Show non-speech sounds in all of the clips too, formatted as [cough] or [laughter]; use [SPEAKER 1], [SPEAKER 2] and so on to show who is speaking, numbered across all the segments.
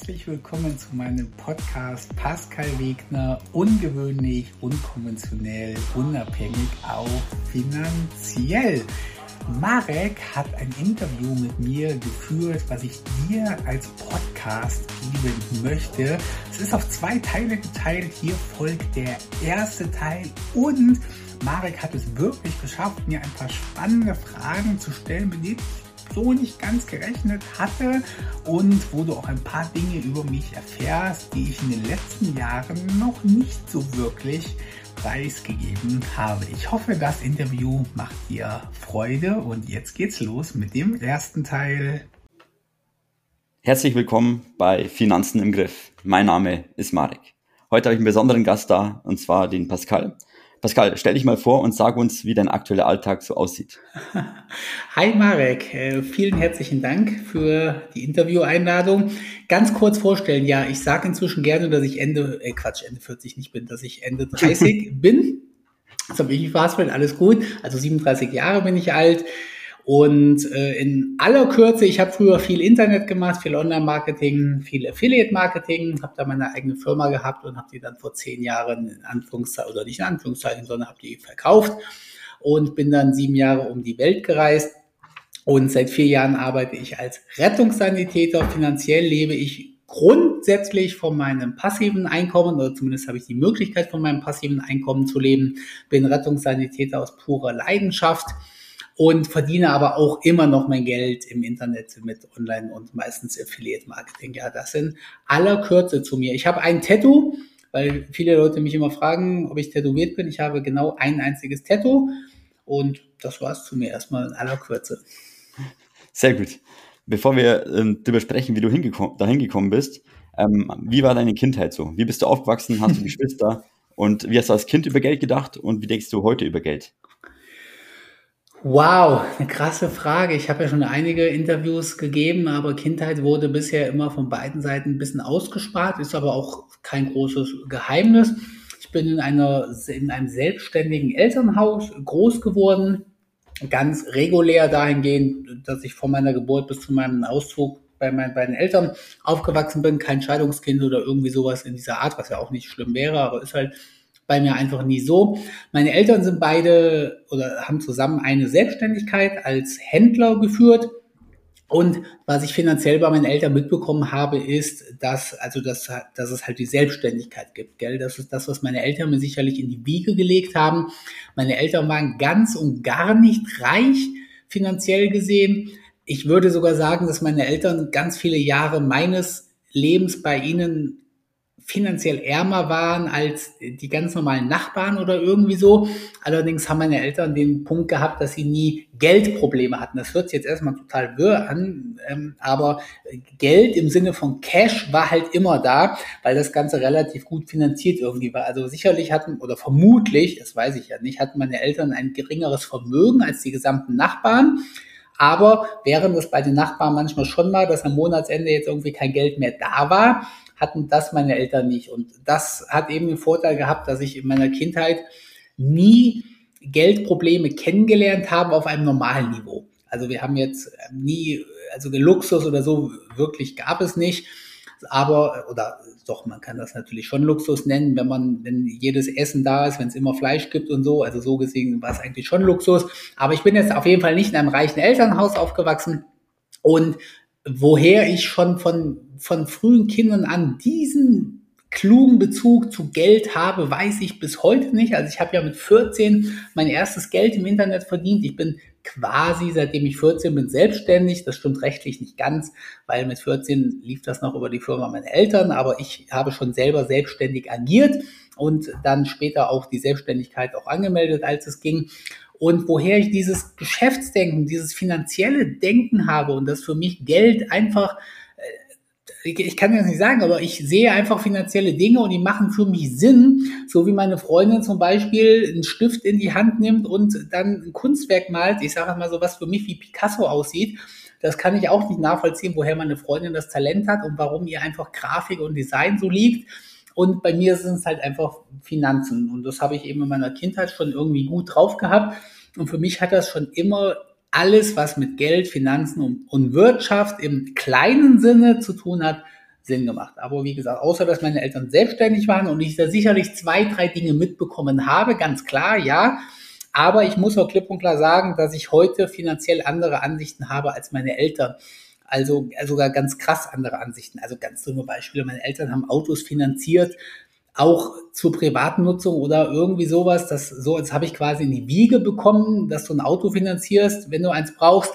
[SPEAKER 1] herzlich willkommen zu meinem Podcast Pascal Wegner, ungewöhnlich, unkonventionell, unabhängig, auch finanziell. Marek hat ein Interview mit mir geführt, was ich dir als Podcast geben möchte. Es ist auf zwei Teile geteilt. Hier folgt der erste Teil und Marek hat es wirklich geschafft, mir ein paar spannende Fragen zu stellen, mit denen ich so nicht ganz gerechnet hatte und wo du auch ein paar Dinge über mich erfährst, die ich in den letzten Jahren noch nicht so wirklich preisgegeben habe. Ich hoffe, das Interview macht dir Freude und jetzt geht's los mit dem ersten Teil.
[SPEAKER 2] Herzlich willkommen bei Finanzen im Griff. Mein Name ist Marek. Heute habe ich einen besonderen Gast da und zwar den Pascal. Pascal, stell dich mal vor und sag uns, wie dein aktueller Alltag so aussieht. [laughs]
[SPEAKER 1] Hi Marek, äh, vielen herzlichen Dank für die Intervieweinladung. Ganz kurz vorstellen, ja, ich sage inzwischen gerne, dass ich Ende, äh Quatsch, Ende 40 nicht bin, dass ich Ende 30 [laughs] bin. Das habe ich mich verhaspelt, alles gut. Also 37 Jahre bin ich alt. Und äh, in aller Kürze, ich habe früher viel Internet gemacht, viel Online-Marketing, viel Affiliate-Marketing, habe da meine eigene Firma gehabt und habe die dann vor zehn Jahren in Anführungszeichen, oder nicht in Anführungszeichen, sondern habe die verkauft und bin dann sieben Jahre um die Welt gereist. Und seit vier Jahren arbeite ich als Rettungssanitäter. Finanziell lebe ich grundsätzlich von meinem passiven Einkommen, oder zumindest habe ich die Möglichkeit von meinem passiven Einkommen zu leben, bin Rettungssanitäter aus purer Leidenschaft und verdiene aber auch immer noch mein Geld im Internet mit Online und meistens Affiliate Marketing. Ja, das sind aller Kürze zu mir. Ich habe ein Tattoo, weil viele Leute mich immer fragen, ob ich tätowiert bin. Ich habe genau ein einziges Tattoo und das war es zu mir erstmal in aller Kürze.
[SPEAKER 2] Sehr gut. Bevor wir ähm, darüber sprechen, wie du dahin gekommen bist, ähm, wie war deine Kindheit so? Wie bist du aufgewachsen? Hast du [laughs] Geschwister? Und wie hast du als Kind über Geld gedacht und wie denkst du heute über Geld?
[SPEAKER 1] Wow, eine krasse Frage. Ich habe ja schon einige Interviews gegeben, aber Kindheit wurde bisher immer von beiden Seiten ein bisschen ausgespart, ist aber auch kein großes Geheimnis. Ich bin in, einer, in einem selbstständigen Elternhaus groß geworden, ganz regulär dahingehend, dass ich von meiner Geburt bis zu meinem Auszug bei meinen beiden Eltern aufgewachsen bin, kein Scheidungskind oder irgendwie sowas in dieser Art, was ja auch nicht schlimm wäre, aber ist halt bei mir einfach nie so. Meine Eltern sind beide oder haben zusammen eine Selbstständigkeit als Händler geführt. Und was ich finanziell bei meinen Eltern mitbekommen habe, ist, dass, also, dass, dass es halt die Selbstständigkeit gibt, gell? Das ist das, was meine Eltern mir sicherlich in die Wiege gelegt haben. Meine Eltern waren ganz und gar nicht reich, finanziell gesehen. Ich würde sogar sagen, dass meine Eltern ganz viele Jahre meines Lebens bei ihnen finanziell ärmer waren als die ganz normalen Nachbarn oder irgendwie so. Allerdings haben meine Eltern den Punkt gehabt, dass sie nie Geldprobleme hatten. Das hört sich jetzt erstmal total wirr an, ähm, aber Geld im Sinne von Cash war halt immer da, weil das Ganze relativ gut finanziert irgendwie war. Also sicherlich hatten oder vermutlich, das weiß ich ja nicht, hatten meine Eltern ein geringeres Vermögen als die gesamten Nachbarn. Aber während es bei den Nachbarn manchmal schon war, dass am Monatsende jetzt irgendwie kein Geld mehr da war, hatten das meine Eltern nicht. Und das hat eben den Vorteil gehabt, dass ich in meiner Kindheit nie Geldprobleme kennengelernt habe auf einem normalen Niveau. Also wir haben jetzt nie, also Luxus oder so wirklich gab es nicht. Aber, oder doch, man kann das natürlich schon Luxus nennen, wenn man, wenn jedes Essen da ist, wenn es immer Fleisch gibt und so. Also so gesehen war es eigentlich schon Luxus. Aber ich bin jetzt auf jeden Fall nicht in einem reichen Elternhaus aufgewachsen. Und woher ich schon von, von frühen Kindern an diesen klugen Bezug zu Geld habe, weiß ich bis heute nicht. Also ich habe ja mit 14 mein erstes Geld im Internet verdient. Ich bin quasi, seitdem ich 14 bin, selbstständig. Das stimmt rechtlich nicht ganz, weil mit 14 lief das noch über die Firma meiner Eltern, aber ich habe schon selber selbstständig agiert und dann später auch die Selbstständigkeit auch angemeldet, als es ging. Und woher ich dieses Geschäftsdenken, dieses finanzielle Denken habe und das für mich Geld einfach, äh, ich kann das nicht sagen, aber ich sehe einfach finanzielle Dinge und die machen für mich Sinn, so wie meine Freundin zum Beispiel einen Stift in die Hand nimmt und dann ein Kunstwerk malt. Ich sage mal so, was für mich wie Picasso aussieht. Das kann ich auch nicht nachvollziehen, woher meine Freundin das Talent hat und warum ihr einfach Grafik und Design so liegt. Und bei mir sind es halt einfach Finanzen. Und das habe ich eben in meiner Kindheit schon irgendwie gut drauf gehabt. Und für mich hat das schon immer alles, was mit Geld, Finanzen und, und Wirtschaft im kleinen Sinne zu tun hat, Sinn gemacht. Aber wie gesagt, außer dass meine Eltern selbstständig waren und ich da sicherlich zwei, drei Dinge mitbekommen habe, ganz klar, ja. Aber ich muss auch klipp und klar sagen, dass ich heute finanziell andere Ansichten habe als meine Eltern. Also sogar ganz krass andere Ansichten. Also ganz dumme Beispiele. Meine Eltern haben Autos finanziert, auch zur privaten Nutzung oder irgendwie sowas. Das so, jetzt habe ich quasi in die Wiege bekommen, dass du ein Auto finanzierst, wenn du eins brauchst.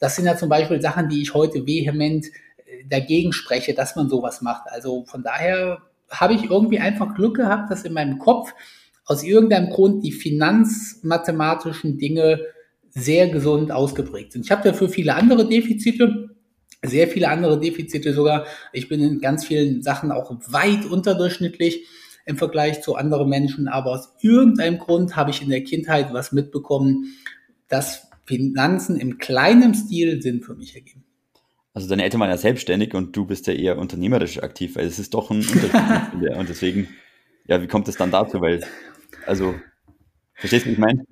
[SPEAKER 1] Das sind ja zum Beispiel Sachen, die ich heute vehement äh, dagegen spreche, dass man sowas macht. Also von daher habe ich irgendwie einfach Glück gehabt, dass in meinem Kopf aus irgendeinem Grund die finanzmathematischen Dinge sehr gesund ausgeprägt sind. Ich habe dafür viele andere Defizite, sehr viele andere Defizite sogar. Ich bin in ganz vielen Sachen auch weit unterdurchschnittlich im Vergleich zu anderen Menschen, aber aus irgendeinem Grund habe ich in der Kindheit was mitbekommen, dass Finanzen im kleinen Stil Sinn für mich ergeben.
[SPEAKER 2] Also deine Eltern waren ja selbstständig und du bist ja eher unternehmerisch aktiv, weil es ist doch ein Unterschied. [laughs] und deswegen, ja, wie kommt es dann dazu? Weil also, verstehst du, wie ich meine?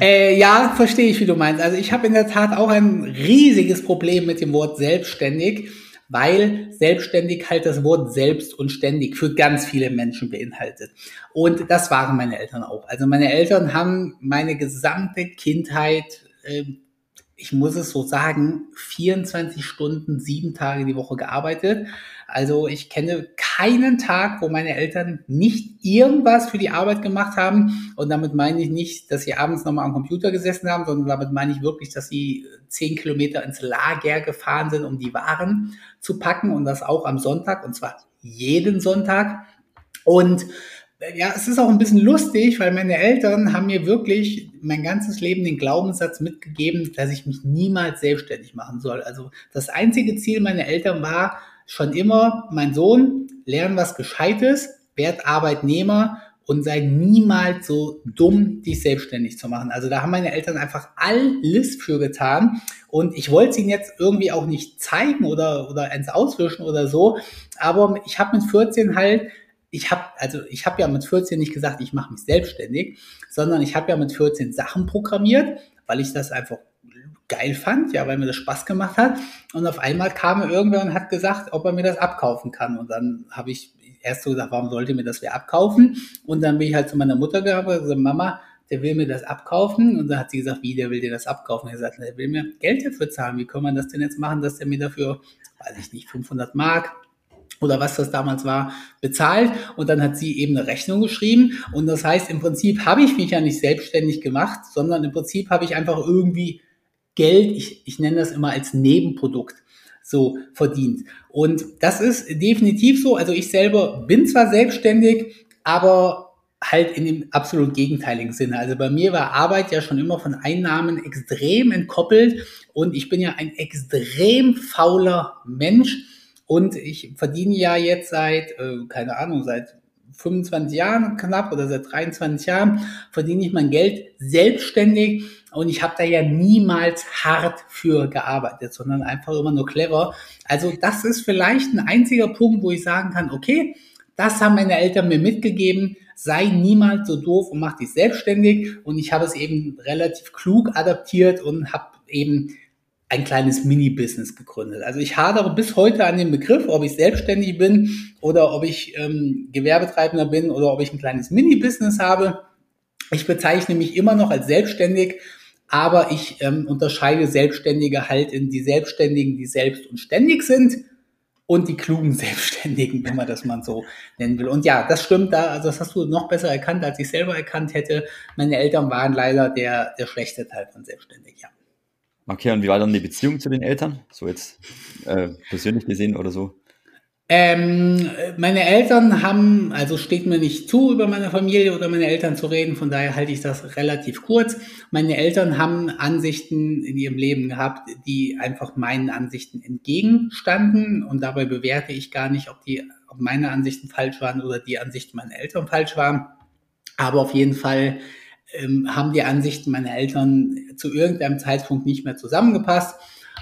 [SPEAKER 1] Äh, ja, verstehe ich, wie du meinst. Also ich habe in der Tat auch ein riesiges Problem mit dem Wort selbstständig, weil selbstständig halt das Wort selbst und ständig für ganz viele Menschen beinhaltet. Und das waren meine Eltern auch. Also meine Eltern haben meine gesamte Kindheit äh, ich muss es so sagen, 24 Stunden, sieben Tage die Woche gearbeitet. Also ich kenne keinen Tag, wo meine Eltern nicht irgendwas für die Arbeit gemacht haben. Und damit meine ich nicht, dass sie abends nochmal am Computer gesessen haben, sondern damit meine ich wirklich, dass sie zehn Kilometer ins Lager gefahren sind, um die Waren zu packen und das auch am Sonntag und zwar jeden Sonntag. Und ja, es ist auch ein bisschen lustig, weil meine Eltern haben mir wirklich mein ganzes Leben den Glaubenssatz mitgegeben, dass ich mich niemals selbstständig machen soll. Also das einzige Ziel meiner Eltern war schon immer, mein Sohn, lern was Gescheites, werd Arbeitnehmer und sei niemals so dumm, dich selbstständig zu machen. Also da haben meine Eltern einfach alles für getan. Und ich wollte es ihnen jetzt irgendwie auch nicht zeigen oder, oder eins auswischen oder so. Aber ich habe mit 14 halt ich habe also ich habe ja mit 14 nicht gesagt, ich mache mich selbstständig, sondern ich habe ja mit 14 Sachen programmiert, weil ich das einfach geil fand, ja, weil mir das Spaß gemacht hat. Und auf einmal kam irgendwer und hat gesagt, ob er mir das abkaufen kann. Und dann habe ich erst so gesagt, warum sollte mir das wer abkaufen? Und dann bin ich halt zu meiner Mutter gegangen und gesagt, Mama, der will mir das abkaufen. Und dann hat sie gesagt, wie, der will dir das abkaufen? Er sagt, der will mir Geld dafür zahlen. Wie kann man das denn jetzt machen, dass der mir dafür, weiß ich nicht, 500 Mark oder was das damals war, bezahlt und dann hat sie eben eine Rechnung geschrieben und das heißt, im Prinzip habe ich mich ja nicht selbstständig gemacht, sondern im Prinzip habe ich einfach irgendwie Geld, ich, ich nenne das immer als Nebenprodukt, so verdient. Und das ist definitiv so, also ich selber bin zwar selbstständig, aber halt in dem absolut gegenteiligen Sinne. Also bei mir war Arbeit ja schon immer von Einnahmen extrem entkoppelt und ich bin ja ein extrem fauler Mensch und ich verdiene ja jetzt seit, äh, keine Ahnung, seit 25 Jahren knapp oder seit 23 Jahren verdiene ich mein Geld selbstständig und ich habe da ja niemals hart für gearbeitet, sondern einfach immer nur clever. Also das ist vielleicht ein einziger Punkt, wo ich sagen kann, okay, das haben meine Eltern mir mitgegeben, sei niemals so doof und mach dich selbstständig und ich habe es eben relativ klug adaptiert und habe eben ein kleines Mini-Business gegründet. Also ich hadere bis heute an dem Begriff, ob ich selbstständig bin oder ob ich ähm, Gewerbetreibender bin oder ob ich ein kleines Mini-Business habe. Ich bezeichne mich immer noch als selbstständig, aber ich ähm, unterscheide Selbstständige halt in die Selbstständigen, die selbst und ständig sind und die klugen [laughs] Selbstständigen, wenn man das mal so nennen will. Und ja, das stimmt da, also das hast du noch besser erkannt, als ich selber erkannt hätte. Meine Eltern waren leider der, der schlechte Teil von selbstständig, ja.
[SPEAKER 2] Okay, und wie war dann die Beziehung zu den Eltern? So jetzt äh, persönlich gesehen oder so?
[SPEAKER 1] Ähm, meine Eltern haben, also steht mir nicht zu, über meine Familie oder meine Eltern zu reden, von daher halte ich das relativ kurz. Meine Eltern haben Ansichten in ihrem Leben gehabt, die einfach meinen Ansichten entgegenstanden und dabei bewerte ich gar nicht, ob die, ob meine Ansichten falsch waren oder die Ansichten meiner Eltern falsch waren. Aber auf jeden Fall ähm, haben die Ansichten meiner Eltern zu irgendeinem Zeitpunkt nicht mehr zusammengepasst.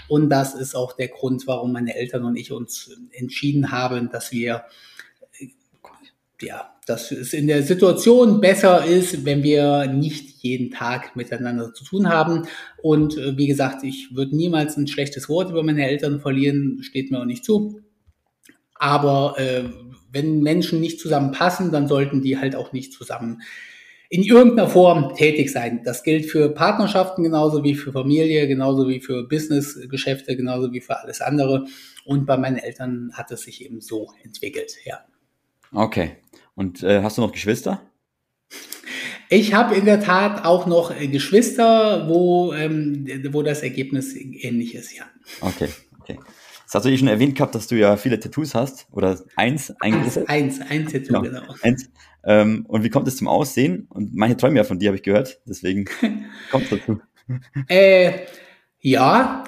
[SPEAKER 1] Und das ist auch der Grund, warum meine Eltern und ich uns entschieden haben, dass wir, ja, dass es in der Situation besser ist, wenn wir nicht jeden Tag miteinander zu tun haben. Und äh, wie gesagt, ich würde niemals ein schlechtes Wort über meine Eltern verlieren, steht mir auch nicht zu. Aber äh, wenn Menschen nicht zusammenpassen, dann sollten die halt auch nicht zusammen in irgendeiner Form tätig sein. Das gilt für Partnerschaften genauso wie für Familie, genauso wie für Businessgeschäfte, genauso wie für alles andere. Und bei meinen Eltern hat es sich eben so entwickelt, ja.
[SPEAKER 2] Okay. Und äh, hast du noch Geschwister?
[SPEAKER 1] Ich habe in der Tat auch noch Geschwister, wo, ähm, wo das Ergebnis ähnlich ist, ja.
[SPEAKER 2] Okay, okay. Das hast du eh schon erwähnt gehabt, dass du ja viele Tattoos hast. Oder eins,
[SPEAKER 1] ein eins, eins, ein Tattoo, genau. genau.
[SPEAKER 2] Eins. Ähm, und wie kommt es zum Aussehen? Und manche träumen ja von dir, habe ich gehört. Deswegen [laughs] kommt es dazu.
[SPEAKER 1] äh, ja,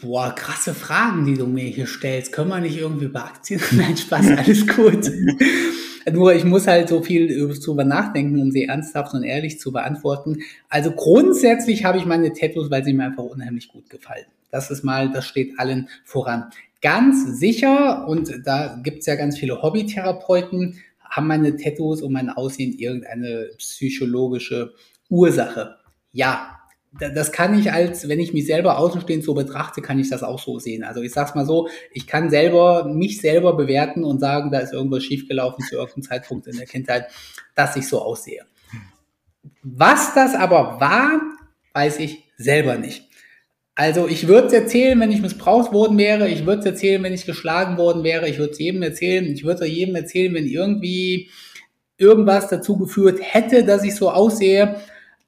[SPEAKER 1] boah, krasse Fragen, die du mir hier stellst. Können wir nicht irgendwie über Aktien? [laughs] Nein, Spaß, alles gut. [laughs] Nur ich muss halt so viel drüber nachdenken, um sie ernsthaft und ehrlich zu beantworten. Also grundsätzlich habe ich meine Tattoos, weil sie mir einfach unheimlich gut gefallen. Das ist mal, das steht allen voran. Ganz sicher, und da gibt's ja ganz viele Hobbytherapeuten, haben meine Tattoos und mein Aussehen irgendeine psychologische Ursache? Ja, das kann ich als, wenn ich mich selber außenstehend so betrachte, kann ich das auch so sehen. Also ich sag's mal so, ich kann selber, mich selber bewerten und sagen, da ist irgendwas schiefgelaufen zu irgendeinem Zeitpunkt in der Kindheit, dass ich so aussehe. Was das aber war, weiß ich selber nicht. Also ich würde es erzählen, wenn ich missbraucht worden wäre. Ich würde es erzählen, wenn ich geschlagen worden wäre. Ich würde es jedem erzählen. Ich würde jedem erzählen, wenn irgendwie irgendwas dazu geführt hätte, dass ich so aussehe.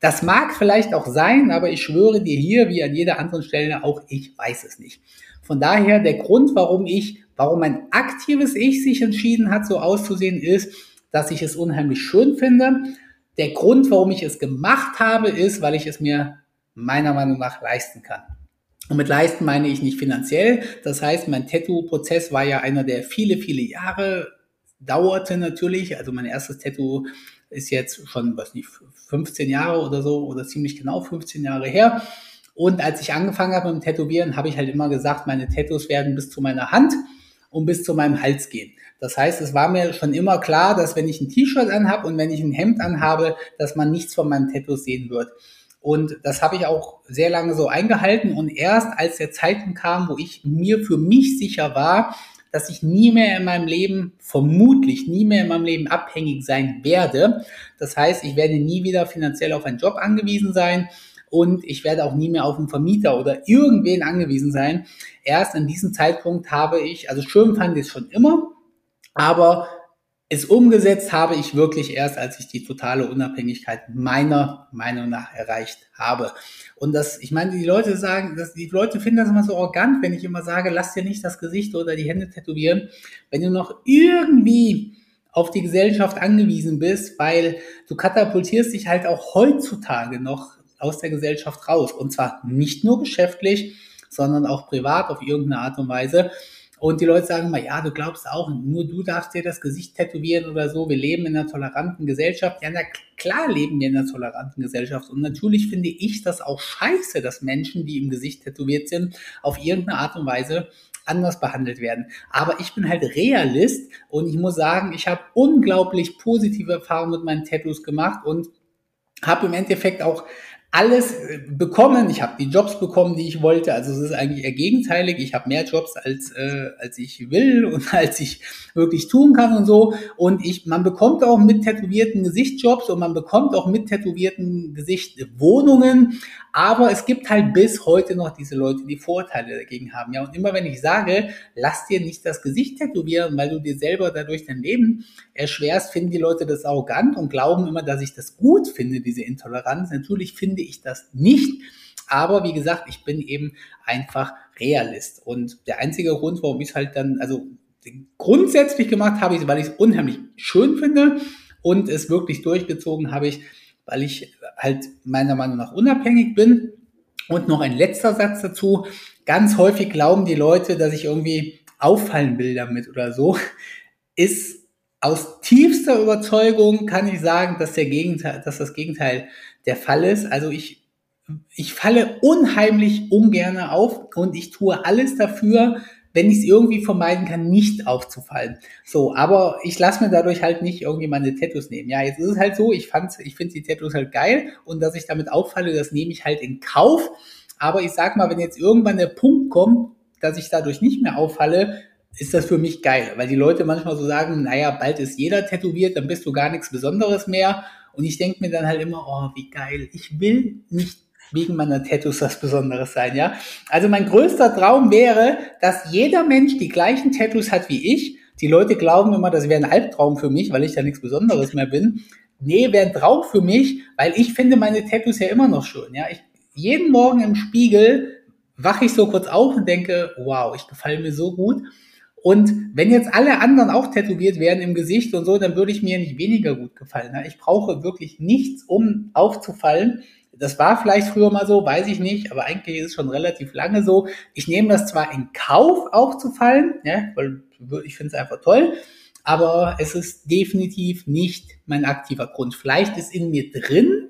[SPEAKER 1] Das mag vielleicht auch sein, aber ich schwöre dir hier, wie an jeder anderen Stelle, auch ich weiß es nicht. Von daher der Grund, warum ich, warum mein aktives Ich sich entschieden hat, so auszusehen, ist, dass ich es unheimlich schön finde. Der Grund, warum ich es gemacht habe, ist, weil ich es mir meiner Meinung nach leisten kann. Und mit leisten meine ich nicht finanziell. Das heißt, mein Tattoo-Prozess war ja einer, der viele, viele Jahre dauerte natürlich. Also mein erstes Tattoo ist jetzt schon, was nicht, 15 Jahre oder so oder ziemlich genau 15 Jahre her. Und als ich angefangen habe mit dem Tätowieren, habe ich halt immer gesagt, meine Tattoos werden bis zu meiner Hand und bis zu meinem Hals gehen. Das heißt, es war mir schon immer klar, dass wenn ich ein T-Shirt anhabe und wenn ich ein Hemd anhabe, dass man nichts von meinen Tattoos sehen wird. Und das habe ich auch sehr lange so eingehalten. Und erst als der Zeitpunkt kam, wo ich mir für mich sicher war, dass ich nie mehr in meinem Leben, vermutlich nie mehr in meinem Leben abhängig sein werde. Das heißt, ich werde nie wieder finanziell auf einen Job angewiesen sein und ich werde auch nie mehr auf einen Vermieter oder irgendwen angewiesen sein. Erst an diesem Zeitpunkt habe ich, also schön fand ich es schon immer, aber es umgesetzt habe ich wirklich erst, als ich die totale Unabhängigkeit meiner Meinung nach erreicht habe. Und das, ich meine, die Leute sagen, dass die Leute finden das immer so arrogant, wenn ich immer sage, lass dir nicht das Gesicht oder die Hände tätowieren, wenn du noch irgendwie auf die Gesellschaft angewiesen bist, weil du katapultierst dich halt auch heutzutage noch aus der Gesellschaft raus. Und zwar nicht nur geschäftlich, sondern auch privat auf irgendeine Art und Weise. Und die Leute sagen mal, ja, du glaubst auch, nur du darfst dir das Gesicht tätowieren oder so. Wir leben in einer toleranten Gesellschaft. Ja, na klar leben wir in einer toleranten Gesellschaft. Und natürlich finde ich das auch scheiße, dass Menschen, die im Gesicht tätowiert sind, auf irgendeine Art und Weise anders behandelt werden. Aber ich bin halt Realist und ich muss sagen, ich habe unglaublich positive Erfahrungen mit meinen Tattoos gemacht und habe im Endeffekt auch alles äh, bekommen. Ich habe die Jobs bekommen, die ich wollte. Also es ist eigentlich eher gegenteilig. Ich habe mehr Jobs als äh, als ich will [laughs] und als ich wirklich tun kann und so. Und ich, man bekommt auch mit tätowierten Gesichtsjobs und man bekommt auch mit tätowierten Gesicht Wohnungen. Aber es gibt halt bis heute noch diese Leute, die Vorteile dagegen haben. Ja, und immer wenn ich sage, lass dir nicht das Gesicht tätowieren, weil du dir selber dadurch dein Leben erschwerst, finden die Leute das arrogant und glauben immer, dass ich das gut finde, diese Intoleranz. Natürlich finde ich das nicht. Aber wie gesagt, ich bin eben einfach Realist. Und der einzige Grund, warum ich es halt dann, also grundsätzlich gemacht habe ich, weil ich es unheimlich schön finde und es wirklich durchgezogen habe ich, weil ich halt meiner Meinung nach unabhängig bin. Und noch ein letzter Satz dazu. Ganz häufig glauben die Leute, dass ich irgendwie auffallen will damit oder so. Ist aus tiefster Überzeugung kann ich sagen, dass der Gegenteil, dass das Gegenteil der Fall ist. Also ich, ich falle unheimlich ungern auf und ich tue alles dafür, wenn ich es irgendwie vermeiden kann, nicht aufzufallen. So, aber ich lasse mir dadurch halt nicht irgendwie meine Tattoos nehmen. Ja, jetzt ist es halt so, ich fand, ich finde die Tattoos halt geil und dass ich damit auffalle, das nehme ich halt in Kauf. Aber ich sag mal, wenn jetzt irgendwann der Punkt kommt, dass ich dadurch nicht mehr auffalle, ist das für mich geil, weil die Leute manchmal so sagen, naja, bald ist jeder tätowiert, dann bist du gar nichts Besonderes mehr. Und ich denke mir dann halt immer, oh, wie geil, ich will nicht wegen meiner Tattoos was Besonderes sein, ja. Also mein größter Traum wäre, dass jeder Mensch die gleichen Tattoos hat wie ich. Die Leute glauben immer, das wäre ein Albtraum für mich, weil ich da nichts Besonderes mehr bin. Nee, wäre ein Traum für mich, weil ich finde meine Tattoos ja immer noch schön, ja. Ich, jeden Morgen im Spiegel wache ich so kurz auf und denke, wow, ich gefalle mir so gut. Und wenn jetzt alle anderen auch tätowiert wären im Gesicht und so, dann würde ich mir nicht weniger gut gefallen. Ich brauche wirklich nichts, um aufzufallen. Das war vielleicht früher mal so, weiß ich nicht, aber eigentlich ist es schon relativ lange so. Ich nehme das zwar in Kauf, aufzufallen, ja, weil ich finde es einfach toll, aber es ist definitiv nicht mein aktiver Grund. Vielleicht ist in mir drin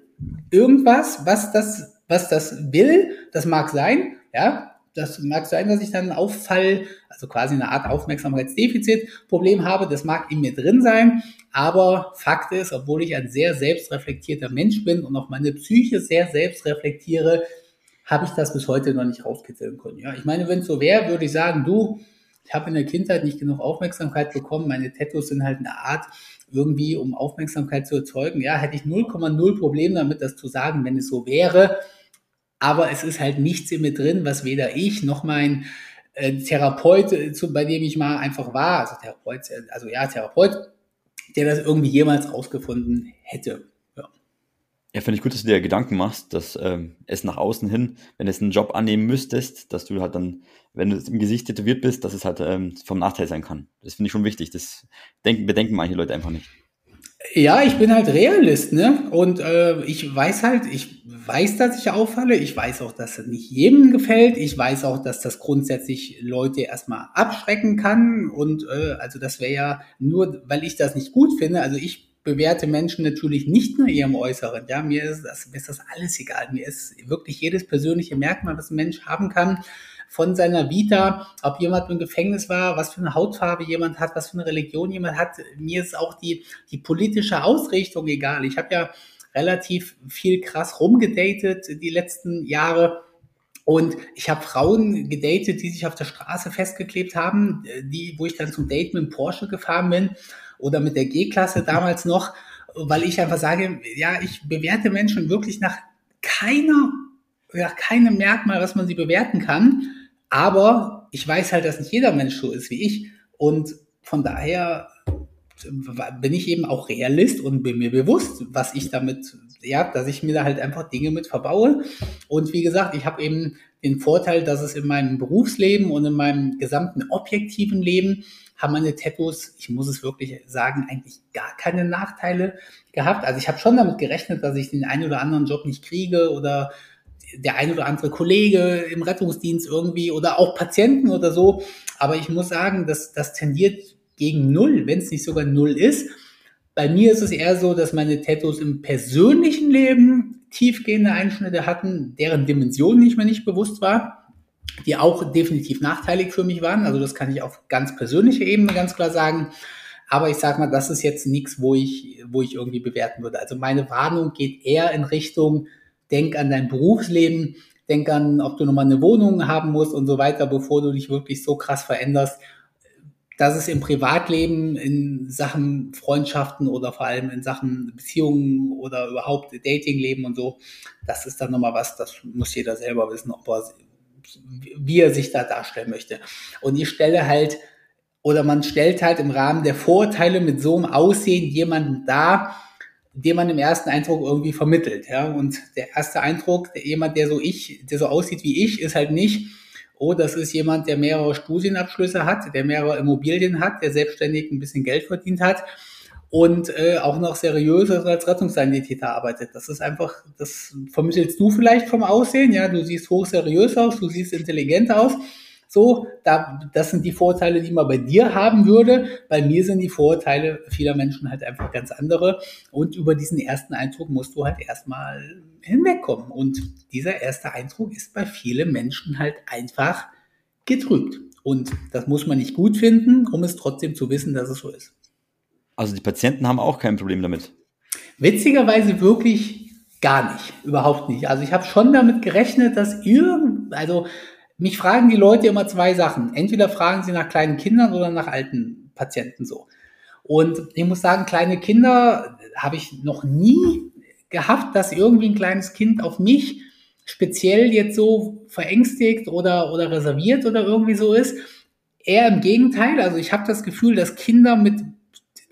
[SPEAKER 1] irgendwas, was das, was das will. Das mag sein, ja, das mag sein, dass ich dann einen Auffall, also quasi eine Art Aufmerksamkeitsdefizitproblem habe. Das mag in mir drin sein. Aber Fakt ist, obwohl ich ein sehr selbstreflektierter Mensch bin und auch meine Psyche sehr selbst reflektiere, habe ich das bis heute noch nicht rauskitzeln können. Ja, ich meine, wenn es so wäre, würde ich sagen, du, ich habe in der Kindheit nicht genug Aufmerksamkeit bekommen. Meine Tattoos sind halt eine Art, irgendwie, um Aufmerksamkeit zu erzeugen. Ja, hätte ich 0,0 Problem damit, das zu sagen, wenn es so wäre aber es ist halt nichts in mir drin, was weder ich noch mein äh, Therapeut, äh, zu, bei dem ich mal einfach war, also Therapeut, also ja, Therapeut, der das irgendwie jemals rausgefunden hätte. Ja,
[SPEAKER 2] ja finde ich gut, dass du dir Gedanken machst, dass ähm, es nach außen hin, wenn du einen Job annehmen müsstest, dass du halt dann, wenn du im Gesicht tätowiert bist, dass es halt ähm, vom Nachteil sein kann. Das finde ich schon wichtig. Das denken, bedenken manche Leute einfach nicht.
[SPEAKER 1] Ja, ich bin halt Realist, ne? Und äh, ich weiß halt, ich weiß, dass ich auffalle. Ich weiß auch, dass es nicht jedem gefällt. Ich weiß auch, dass das grundsätzlich Leute erstmal abschrecken kann. Und äh, also das wäre ja nur, weil ich das nicht gut finde. Also ich bewerte Menschen natürlich nicht nur ihrem Äußeren. Ja, mir ist das, mir ist das alles egal. Mir ist wirklich jedes persönliche Merkmal, was ein Mensch haben kann, von seiner Vita, ob jemand im Gefängnis war, was für eine Hautfarbe jemand hat, was für eine Religion jemand hat. Mir ist auch die, die politische Ausrichtung egal. Ich habe ja relativ viel krass rumgedatet die letzten Jahre. Und ich habe Frauen gedatet, die sich auf der Straße festgeklebt haben, die, wo ich dann zum Date mit dem Porsche gefahren bin oder mit der G-Klasse damals noch, weil ich einfach sage, ja, ich bewerte Menschen wirklich nach keiner, nach keinem Merkmal, was man sie bewerten kann. Aber ich weiß halt, dass nicht jeder Mensch so ist wie ich. Und von daher bin ich eben auch Realist und bin mir bewusst, was ich damit, ja, dass ich mir da halt einfach Dinge mit verbaue. Und wie gesagt, ich habe eben den Vorteil, dass es in meinem Berufsleben und in meinem gesamten objektiven Leben haben meine Tattoos, ich muss es wirklich sagen, eigentlich gar keine Nachteile gehabt. Also ich habe schon damit gerechnet, dass ich den einen oder anderen Job nicht kriege oder der ein oder andere Kollege im Rettungsdienst irgendwie oder auch Patienten oder so. Aber ich muss sagen, dass das tendiert gegen Null, wenn es nicht sogar Null ist. Bei mir ist es eher so, dass meine Tattoos im persönlichen Leben tiefgehende Einschnitte hatten, deren Dimension nicht mehr nicht bewusst war, die auch definitiv nachteilig für mich waren. Also das kann ich auf ganz persönlicher Ebene ganz klar sagen. Aber ich sage mal, das ist jetzt nichts, wo ich, wo ich irgendwie bewerten würde. Also meine Warnung geht eher in Richtung, denk an dein Berufsleben, denk an, ob du nochmal eine Wohnung haben musst und so weiter, bevor du dich wirklich so krass veränderst. dass es im Privatleben, in Sachen Freundschaften oder vor allem in Sachen Beziehungen oder überhaupt Datingleben und so, das ist dann nochmal was, das muss jeder selber wissen, ob er, wie er sich da darstellen möchte. Und ich stelle halt, oder man stellt halt im Rahmen der Vorteile mit so einem Aussehen jemanden dar, den man im ersten Eindruck irgendwie vermittelt. Ja? Und der erste Eindruck, der, jemand, der so ich, der so aussieht wie ich, ist halt nicht, oh, das ist jemand, der mehrere Studienabschlüsse hat, der mehrere Immobilien hat, der selbstständig ein bisschen Geld verdient hat und äh, auch noch seriös als Rettungssanitäter arbeitet. Das ist einfach, das vermittelst du vielleicht vom Aussehen, ja, du siehst hochseriös aus, du siehst intelligent aus, so, da, das sind die Vorteile, die man bei dir haben würde. Bei mir sind die Vorteile vieler Menschen halt einfach ganz andere. Und über diesen ersten Eindruck musst du halt erstmal hinwegkommen. Und dieser erste Eindruck ist bei vielen Menschen halt einfach getrübt. Und das muss man nicht gut finden, um es trotzdem zu wissen, dass es so ist.
[SPEAKER 2] Also die Patienten haben auch kein Problem damit.
[SPEAKER 1] Witzigerweise wirklich gar nicht, überhaupt nicht. Also ich habe schon damit gerechnet, dass irgend, also mich fragen die Leute immer zwei Sachen. Entweder fragen sie nach kleinen Kindern oder nach alten Patienten so. Und ich muss sagen, kleine Kinder habe ich noch nie gehabt, dass irgendwie ein kleines Kind auf mich speziell jetzt so verängstigt oder, oder reserviert oder irgendwie so ist. Eher im Gegenteil. Also ich habe das Gefühl, dass Kinder mit,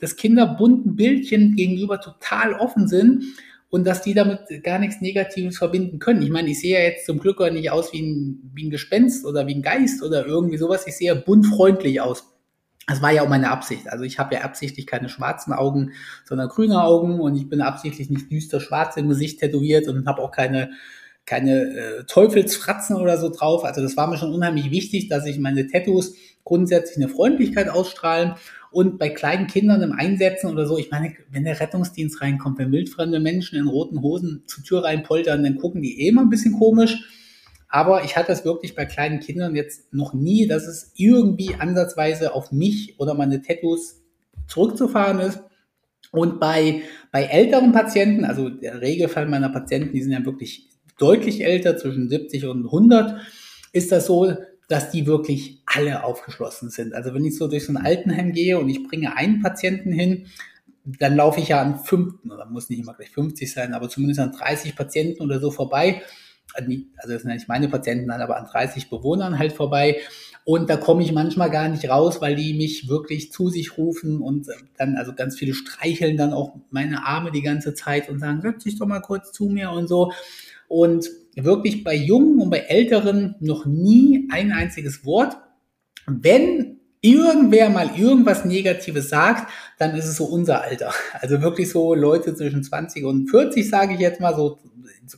[SPEAKER 1] dass Kinder bunten Bildchen gegenüber total offen sind und dass die damit gar nichts Negatives verbinden können. Ich meine, ich sehe ja jetzt zum Glück auch nicht aus wie ein, wie ein Gespenst oder wie ein Geist oder irgendwie sowas. Ich sehe ja bunt freundlich aus. Das war ja auch meine Absicht. Also ich habe ja absichtlich keine schwarzen Augen, sondern grüne Augen und ich bin absichtlich nicht düster schwarz im Gesicht tätowiert und habe auch keine keine äh, Teufelsfratzen oder so drauf. Also das war mir schon unheimlich wichtig, dass ich meine Tattoos grundsätzlich eine Freundlichkeit ausstrahlen und bei kleinen Kindern im Einsetzen oder so, ich meine, wenn der Rettungsdienst reinkommt, wenn wildfremde Menschen in roten Hosen zur Tür reinpoltern, dann gucken die eh immer ein bisschen komisch. Aber ich hatte das wirklich bei kleinen Kindern jetzt noch nie, dass es irgendwie ansatzweise auf mich oder meine Tattoos zurückzufahren ist. Und bei, bei älteren Patienten, also der Regelfall meiner Patienten, die sind ja wirklich deutlich älter, zwischen 70 und 100, ist das so, dass die wirklich alle aufgeschlossen sind. Also wenn ich so durch so ein Altenheim gehe und ich bringe einen Patienten hin, dann laufe ich ja an fünf, oder muss nicht immer gleich 50 sein, aber zumindest an 30 Patienten oder so vorbei. Also das sind ja nicht meine Patienten, aber an 30 Bewohnern halt vorbei. Und da komme ich manchmal gar nicht raus, weil die mich wirklich zu sich rufen und dann, also ganz viele streicheln dann auch meine Arme die ganze Zeit und sagen, setz dich doch mal kurz zu mir und so und wirklich bei Jungen und bei Älteren noch nie ein einziges Wort. Wenn irgendwer mal irgendwas Negatives sagt, dann ist es so unser Alter. Also wirklich so Leute zwischen 20 und 40, sage ich jetzt mal, so,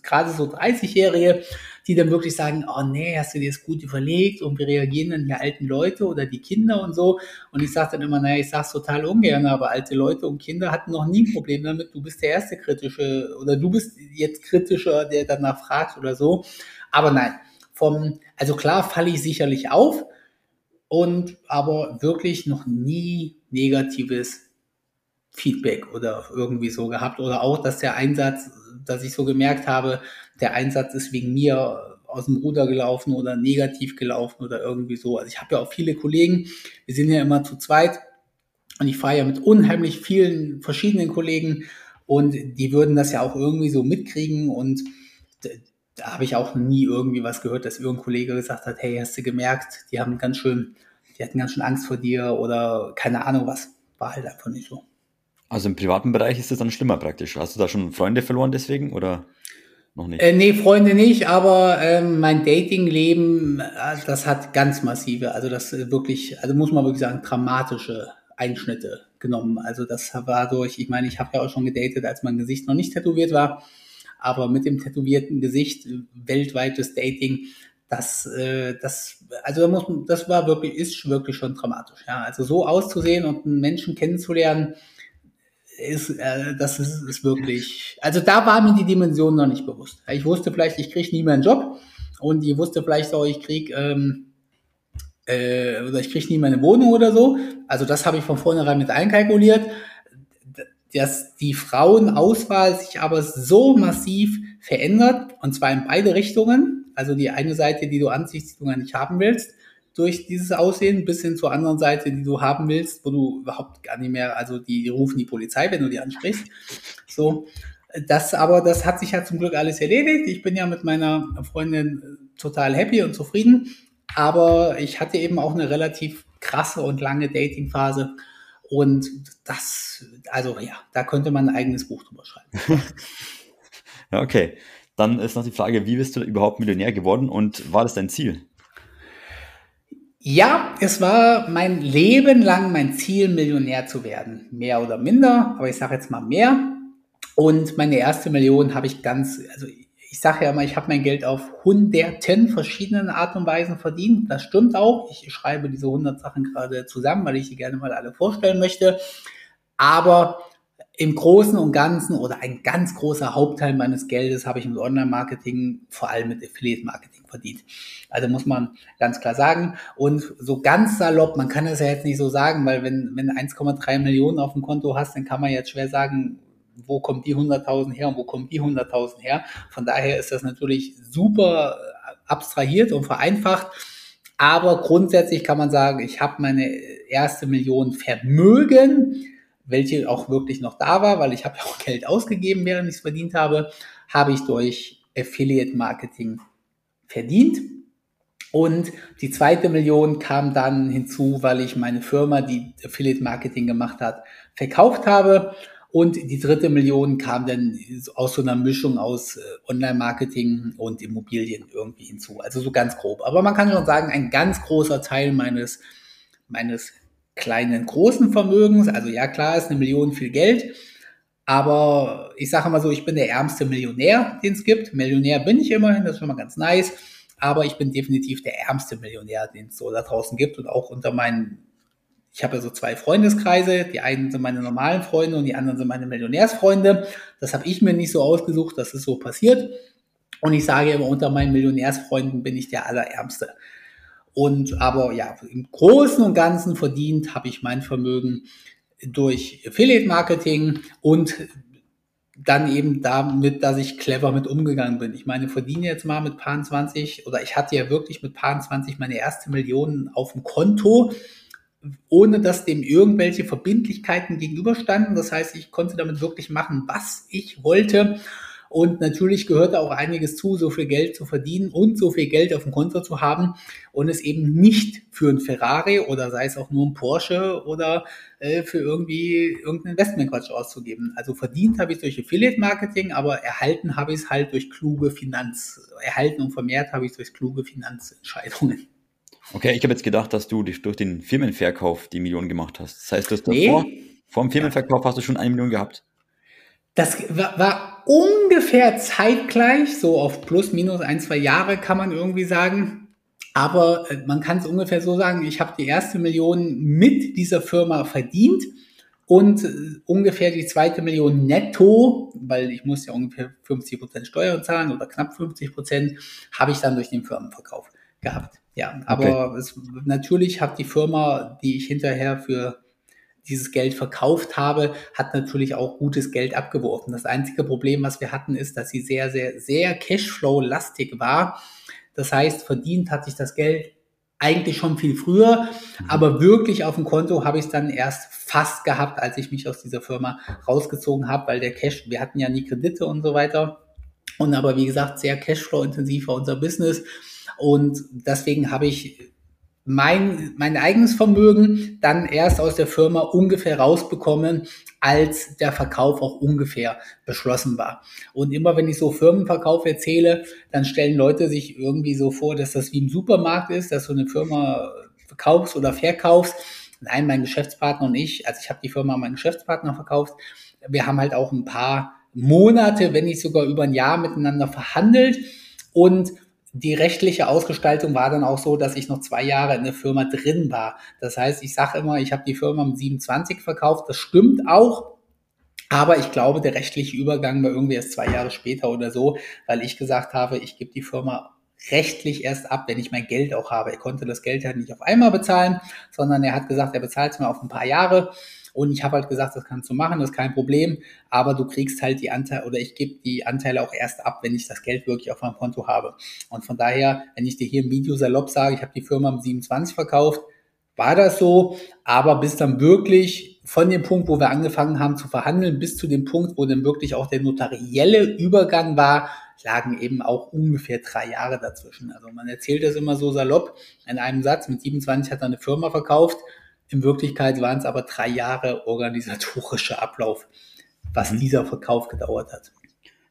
[SPEAKER 1] gerade so 30-Jährige, die dann wirklich sagen, oh nee, hast du dir das gut überlegt und wir reagieren dann hier alten Leute oder die Kinder und so. Und ich sage dann immer, naja, ich sage es total ungern, aber alte Leute und Kinder hatten noch nie ein Problem damit. Du bist der erste kritische oder du bist jetzt kritischer, der danach fragt oder so. Aber nein, vom, also klar falle ich sicherlich auf und aber wirklich noch nie negatives Feedback oder irgendwie so gehabt. Oder auch, dass der Einsatz, dass ich so gemerkt habe, der Einsatz ist wegen mir aus dem Ruder gelaufen oder negativ gelaufen oder irgendwie so. Also ich habe ja auch viele Kollegen, wir sind ja immer zu zweit. Und ich fahre ja mit unheimlich vielen verschiedenen Kollegen und die würden das ja auch irgendwie so mitkriegen. Und da habe ich auch nie irgendwie was gehört, dass irgendein Kollege gesagt hat, hey, hast du gemerkt, die haben ganz schön, die hatten ganz schön Angst vor dir oder keine Ahnung was. War halt einfach nicht so.
[SPEAKER 2] Also im privaten Bereich ist es dann schlimmer praktisch. Hast du da schon Freunde verloren deswegen oder?
[SPEAKER 1] noch nicht? Äh, nee, Freunde nicht, aber ähm, mein Datingleben, äh, das hat ganz massive, also das äh, wirklich, also muss man wirklich sagen, dramatische Einschnitte genommen. Also das war durch, ich meine, ich habe ja auch schon gedatet, als mein Gesicht noch nicht tätowiert war, aber mit dem tätowierten Gesicht, äh, weltweites Dating, das, äh, das, also da muss, das war wirklich, ist wirklich schon dramatisch. Ja, also so auszusehen und einen Menschen kennenzulernen, ist, äh, das ist, ist wirklich, also da war mir die Dimension noch nicht bewusst. Ich wusste vielleicht, ich kriege nie mehr einen Job und ich wusste vielleicht auch, ich kriege ähm, äh, oder ich kriege nie mehr eine Wohnung oder so. Also das habe ich von vornherein mit einkalkuliert. Dass die Frauenauswahl sich aber so massiv verändert, und zwar in beide Richtungen. Also die eine Seite, die du anziehst, die du gar nicht haben willst, durch dieses Aussehen bis hin zur anderen Seite, die du haben willst, wo du überhaupt gar nicht mehr, also die, die rufen die Polizei, wenn du die ansprichst. So, das aber, das hat sich ja zum Glück alles erledigt. Ich bin ja mit meiner Freundin äh, total happy und zufrieden. Aber ich hatte eben auch eine relativ krasse und lange Datingphase. Und das, also ja, da könnte man ein eigenes Buch drüber schreiben. [laughs]
[SPEAKER 2] okay. Dann ist noch die Frage, wie bist du überhaupt Millionär geworden und war das dein Ziel?
[SPEAKER 1] Ja, es war mein Leben lang mein Ziel, Millionär zu werden. Mehr oder minder, aber ich sage jetzt mal mehr. Und meine erste Million habe ich ganz, also ich sage ja immer, ich habe mein Geld auf hunderten verschiedenen Art und Weisen verdient. Das stimmt auch. Ich schreibe diese 100 Sachen gerade zusammen, weil ich die gerne mal alle vorstellen möchte. Aber im Großen und Ganzen oder ein ganz großer Hauptteil meines Geldes habe ich mit Online-Marketing, vor allem mit Affiliate-Marketing verdient. Also muss man ganz klar sagen. Und so ganz salopp, man kann es ja jetzt nicht so sagen, weil wenn, wenn 1,3 Millionen auf dem Konto hast, dann kann man jetzt schwer sagen, wo kommt die 100.000 her und wo kommt die 100.000 her. Von daher ist das natürlich super abstrahiert und vereinfacht. Aber grundsätzlich kann man sagen, ich habe meine erste Million Vermögen, welche auch wirklich noch da war, weil ich habe ja auch Geld ausgegeben, während ich es verdient habe, habe ich durch Affiliate Marketing verdient. Und die zweite Million kam dann hinzu, weil ich meine Firma, die Affiliate Marketing gemacht hat, verkauft habe. Und die dritte Million kam dann aus so einer Mischung aus äh, Online-Marketing und Immobilien irgendwie hinzu. Also so ganz grob. Aber man kann schon sagen, ein ganz großer Teil meines, meines kleinen, großen Vermögens, also ja klar, ist eine Million viel Geld, aber ich sage mal so, ich bin der ärmste Millionär, den es gibt. Millionär bin ich immerhin, das ist schon mal ganz nice. Aber ich bin definitiv der ärmste Millionär, den es so da draußen gibt. Und auch unter meinen, ich habe ja so zwei Freundeskreise. Die einen sind meine normalen Freunde und die anderen sind meine Millionärsfreunde. Das habe ich mir nicht so ausgesucht, das ist so passiert. Und ich sage immer, unter meinen Millionärsfreunden bin ich der Allerärmste. Und aber ja, im Großen und Ganzen verdient habe ich mein Vermögen durch Affiliate Marketing und dann eben damit, dass ich clever mit umgegangen bin. Ich meine, verdiene jetzt mal mit Paar 20 oder ich hatte ja wirklich mit Paar 20 meine erste Million auf dem Konto, ohne dass dem irgendwelche Verbindlichkeiten gegenüberstanden. Das heißt, ich konnte damit wirklich machen, was ich wollte. Und natürlich gehört da auch einiges zu, so viel Geld zu verdienen und so viel Geld auf dem Konto zu haben und es eben nicht für ein Ferrari oder sei es auch nur ein Porsche oder äh, für irgendwie irgendein Investmentquatsch auszugeben. Also verdient habe ich durch Affiliate Marketing, aber erhalten habe ich es halt durch kluge Finanz, erhalten und vermehrt habe ich es durch kluge Finanzentscheidungen.
[SPEAKER 2] Okay, ich habe jetzt gedacht, dass du durch den Firmenverkauf die Million gemacht hast. Das heißt, du hast davor, nee. vor dem Firmenverkauf hast du schon eine Million gehabt.
[SPEAKER 1] Das war, war ungefähr zeitgleich, so auf plus minus ein, zwei Jahre kann man irgendwie sagen. Aber äh, man kann es ungefähr so sagen, ich habe die erste Million mit dieser Firma verdient und äh, ungefähr die zweite Million netto, weil ich muss ja ungefähr 50 Prozent Steuern zahlen oder knapp 50 Prozent, habe ich dann durch den Firmenverkauf gehabt. Ja, aber okay. es, natürlich hat die Firma, die ich hinterher für dieses Geld verkauft habe, hat natürlich auch gutes Geld abgeworfen. Das einzige Problem, was wir hatten, ist, dass sie sehr, sehr, sehr Cashflow-lastig war. Das heißt, verdient hat sich das Geld eigentlich schon viel früher, mhm. aber wirklich auf dem Konto habe ich es dann erst fast gehabt, als ich mich aus dieser Firma rausgezogen habe, weil der Cash, wir hatten ja nie Kredite und so weiter. Und aber wie gesagt, sehr Cashflow-intensiv war unser Business. Und deswegen habe ich mein, mein eigenes Vermögen dann erst aus der Firma ungefähr rausbekommen, als der Verkauf auch ungefähr beschlossen war. Und immer wenn ich so Firmenverkauf erzähle, dann stellen Leute sich irgendwie so vor, dass das wie im Supermarkt ist, dass du eine Firma verkaufst oder verkaufst. Nein, mein Geschäftspartner und ich, also ich habe die Firma an meinen Geschäftspartner verkauft, wir haben halt auch ein paar Monate, wenn nicht sogar über ein Jahr miteinander verhandelt und die rechtliche Ausgestaltung war dann auch so, dass ich noch zwei Jahre in der Firma drin war. Das heißt, ich sage immer, ich habe die Firma mit 27 verkauft. Das stimmt auch. Aber ich glaube, der rechtliche Übergang war irgendwie erst zwei Jahre später oder so, weil ich gesagt habe, ich gebe die Firma rechtlich erst ab, wenn ich mein Geld auch habe. Er konnte das Geld halt nicht auf einmal bezahlen, sondern er hat gesagt, er bezahlt es mir auf ein paar Jahre. Und ich habe halt gesagt, das kannst du machen, das ist kein Problem, aber du kriegst halt die Anteile oder ich gebe die Anteile auch erst ab, wenn ich das Geld wirklich auf meinem Konto habe. Und von daher, wenn ich dir hier im Video salopp sage, ich habe die Firma um 27 verkauft, war das so, aber bis dann wirklich von dem Punkt, wo wir angefangen haben zu verhandeln, bis zu dem Punkt, wo dann wirklich auch der notarielle Übergang war, lagen eben auch ungefähr drei Jahre dazwischen. Also man erzählt das immer so salopp in einem Satz. Mit 27 hat er eine Firma verkauft. In Wirklichkeit waren es aber drei Jahre organisatorischer Ablauf, was mhm. dieser Verkauf gedauert hat.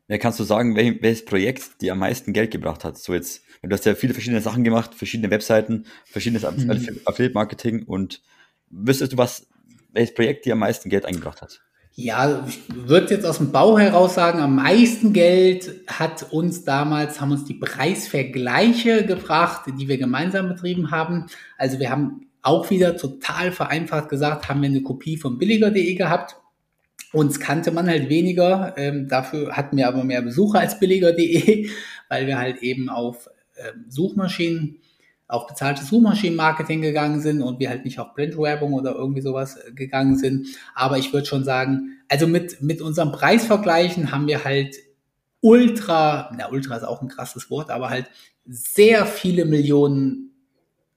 [SPEAKER 2] Ja, kannst du sagen, wel welches Projekt dir am meisten Geld gebracht hat? So jetzt, du hast ja viele verschiedene Sachen gemacht, verschiedene Webseiten, verschiedenes mhm. Affiliate-Marketing und wüsstest du, was, welches Projekt dir am meisten Geld eingebracht hat?
[SPEAKER 1] Ja, ich würde jetzt aus dem Bau heraus sagen, am meisten Geld hat uns damals, haben uns die Preisvergleiche gebracht, die wir gemeinsam betrieben haben. Also wir haben auch wieder total vereinfacht gesagt, haben wir eine Kopie von billiger.de gehabt. Uns kannte man halt weniger, ähm, dafür hatten wir aber mehr Besucher als billiger.de, [laughs] weil wir halt eben auf ähm, Suchmaschinen, auf bezahltes Suchmaschinenmarketing gegangen sind und wir halt nicht auf Brandwerbung oder irgendwie sowas äh, gegangen sind. Aber ich würde schon sagen, also mit, mit unserem Preisvergleichen haben wir halt ultra, na ultra ist auch ein krasses Wort, aber halt sehr viele Millionen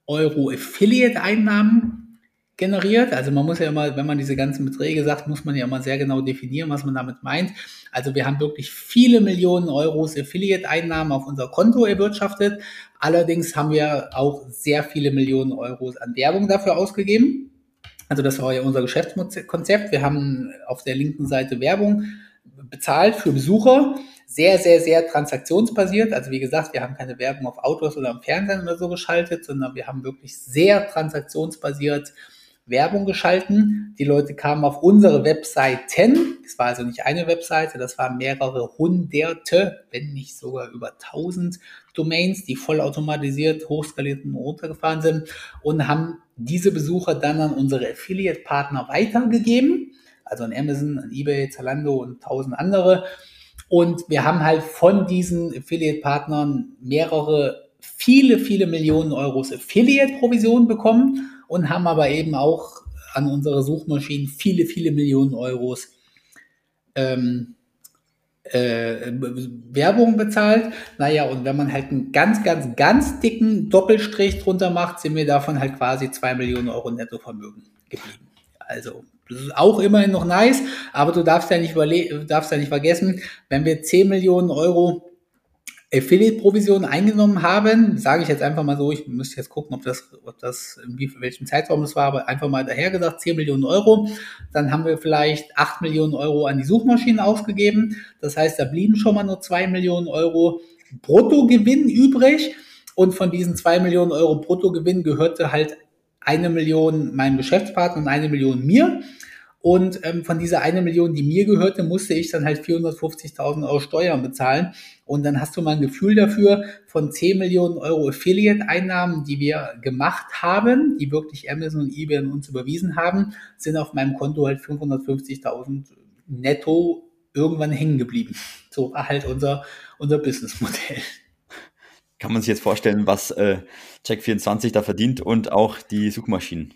[SPEAKER 1] Euro Affiliate-Einnahmen generiert. Also man muss ja immer, wenn man diese ganzen Beträge sagt, muss man ja immer sehr genau definieren, was man damit meint. Also wir haben wirklich viele Millionen Euros Affiliate-Einnahmen auf unser Konto erwirtschaftet. Allerdings haben wir auch sehr viele Millionen Euros an Werbung dafür ausgegeben. Also das war ja unser Geschäftskonzept. Wir haben auf der linken Seite Werbung bezahlt für Besucher. Sehr, sehr, sehr transaktionsbasiert. Also wie gesagt, wir haben keine Werbung auf Autos oder am Fernsehen oder so geschaltet, sondern wir haben wirklich sehr transaktionsbasiert Werbung geschalten. Die Leute kamen auf unsere Webseiten. Es war also nicht eine Webseite, das waren mehrere hunderte, wenn nicht sogar über tausend Domains, die vollautomatisiert, hochskaliert und runtergefahren sind und haben diese Besucher dann an unsere Affiliate-Partner weitergegeben. Also an Amazon, an eBay, Zalando und tausend andere. Und wir haben halt von diesen Affiliate-Partnern mehrere, viele, viele Millionen Euros Affiliate-Provision bekommen und haben aber eben auch an unsere Suchmaschinen viele, viele Millionen Euros ähm, äh, Werbung bezahlt. Naja, und wenn man halt einen ganz, ganz, ganz dicken Doppelstrich drunter macht, sind wir davon halt quasi zwei Millionen Euro Nettovermögen geblieben. Also, das ist auch immerhin noch nice, aber du darfst ja nicht, darfst ja nicht vergessen, wenn wir 10 Millionen Euro Affiliate-Provisionen eingenommen haben, sage ich jetzt einfach mal so, ich müsste jetzt gucken, ob das, ob das, in wie, welchem Zeitraum das war, aber einfach mal daher gesagt, 10 Millionen Euro. Dann haben wir vielleicht 8 Millionen Euro an die Suchmaschinen ausgegeben. Das heißt, da blieben schon mal nur 2 Millionen Euro Bruttogewinn übrig. Und von diesen 2 Millionen Euro Bruttogewinn gehörte halt eine Million meinem Geschäftspartner und eine Million mir. Und ähm, von dieser eine Million, die mir gehörte, musste ich dann halt 450.000 Euro Steuern bezahlen. Und dann hast du mal ein Gefühl dafür, von 10 Millionen Euro Affiliate-Einnahmen, die wir gemacht haben, die wirklich Amazon und eBay an uns überwiesen haben, sind auf meinem Konto halt 550.000 netto irgendwann hängen geblieben. So war halt unser, unser Businessmodell
[SPEAKER 2] kann man sich jetzt vorstellen, was äh, Check24 da verdient und auch die Suchmaschinen.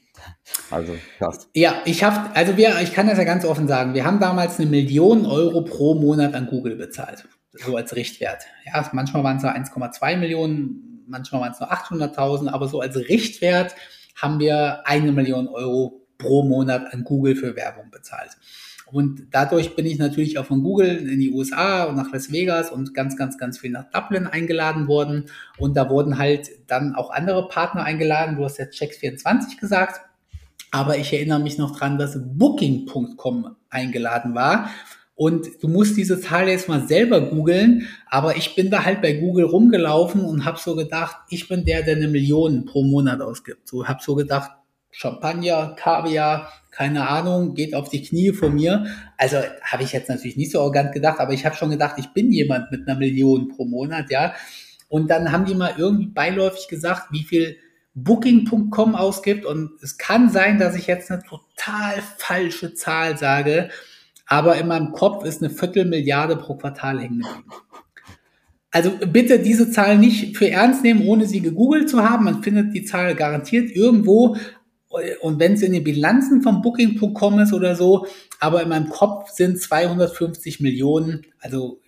[SPEAKER 1] Also krass. Ja, ich habe, also wir, ich kann das ja ganz offen sagen, wir haben damals eine Million Euro pro Monat an Google bezahlt, so als Richtwert. Ja, manchmal waren es nur 1,2 Millionen, manchmal waren es nur 800.000, aber so als Richtwert haben wir eine Million Euro pro Monat an Google für Werbung bezahlt. Und dadurch bin ich natürlich auch von Google in die USA und nach Las Vegas und ganz, ganz, ganz viel nach Dublin eingeladen worden. Und da wurden halt dann auch andere Partner eingeladen. Du hast jetzt Checks24 gesagt. Aber ich erinnere mich noch dran, dass Booking.com eingeladen war. Und du musst diese Zahl jetzt mal selber googeln, aber ich bin da halt bei Google rumgelaufen und habe so gedacht, ich bin der, der eine Million pro Monat ausgibt. So habe so gedacht, Champagner, Kaviar, keine Ahnung, geht auf die Knie vor mir. Also habe ich jetzt natürlich nicht so arrogant gedacht, aber ich habe schon gedacht, ich bin jemand mit einer Million pro Monat, ja. Und dann haben die mal irgendwie beiläufig gesagt, wie viel Booking.com ausgibt. Und es kann sein, dass ich jetzt eine total falsche Zahl sage, aber in meinem Kopf ist eine Viertelmilliarde pro Quartal hängen. Also bitte diese Zahl nicht für ernst nehmen, ohne sie gegoogelt zu haben. Man findet die Zahl garantiert irgendwo, und wenn es in den Bilanzen von Booking.com ist oder so, aber in meinem Kopf sind 250 Millionen, also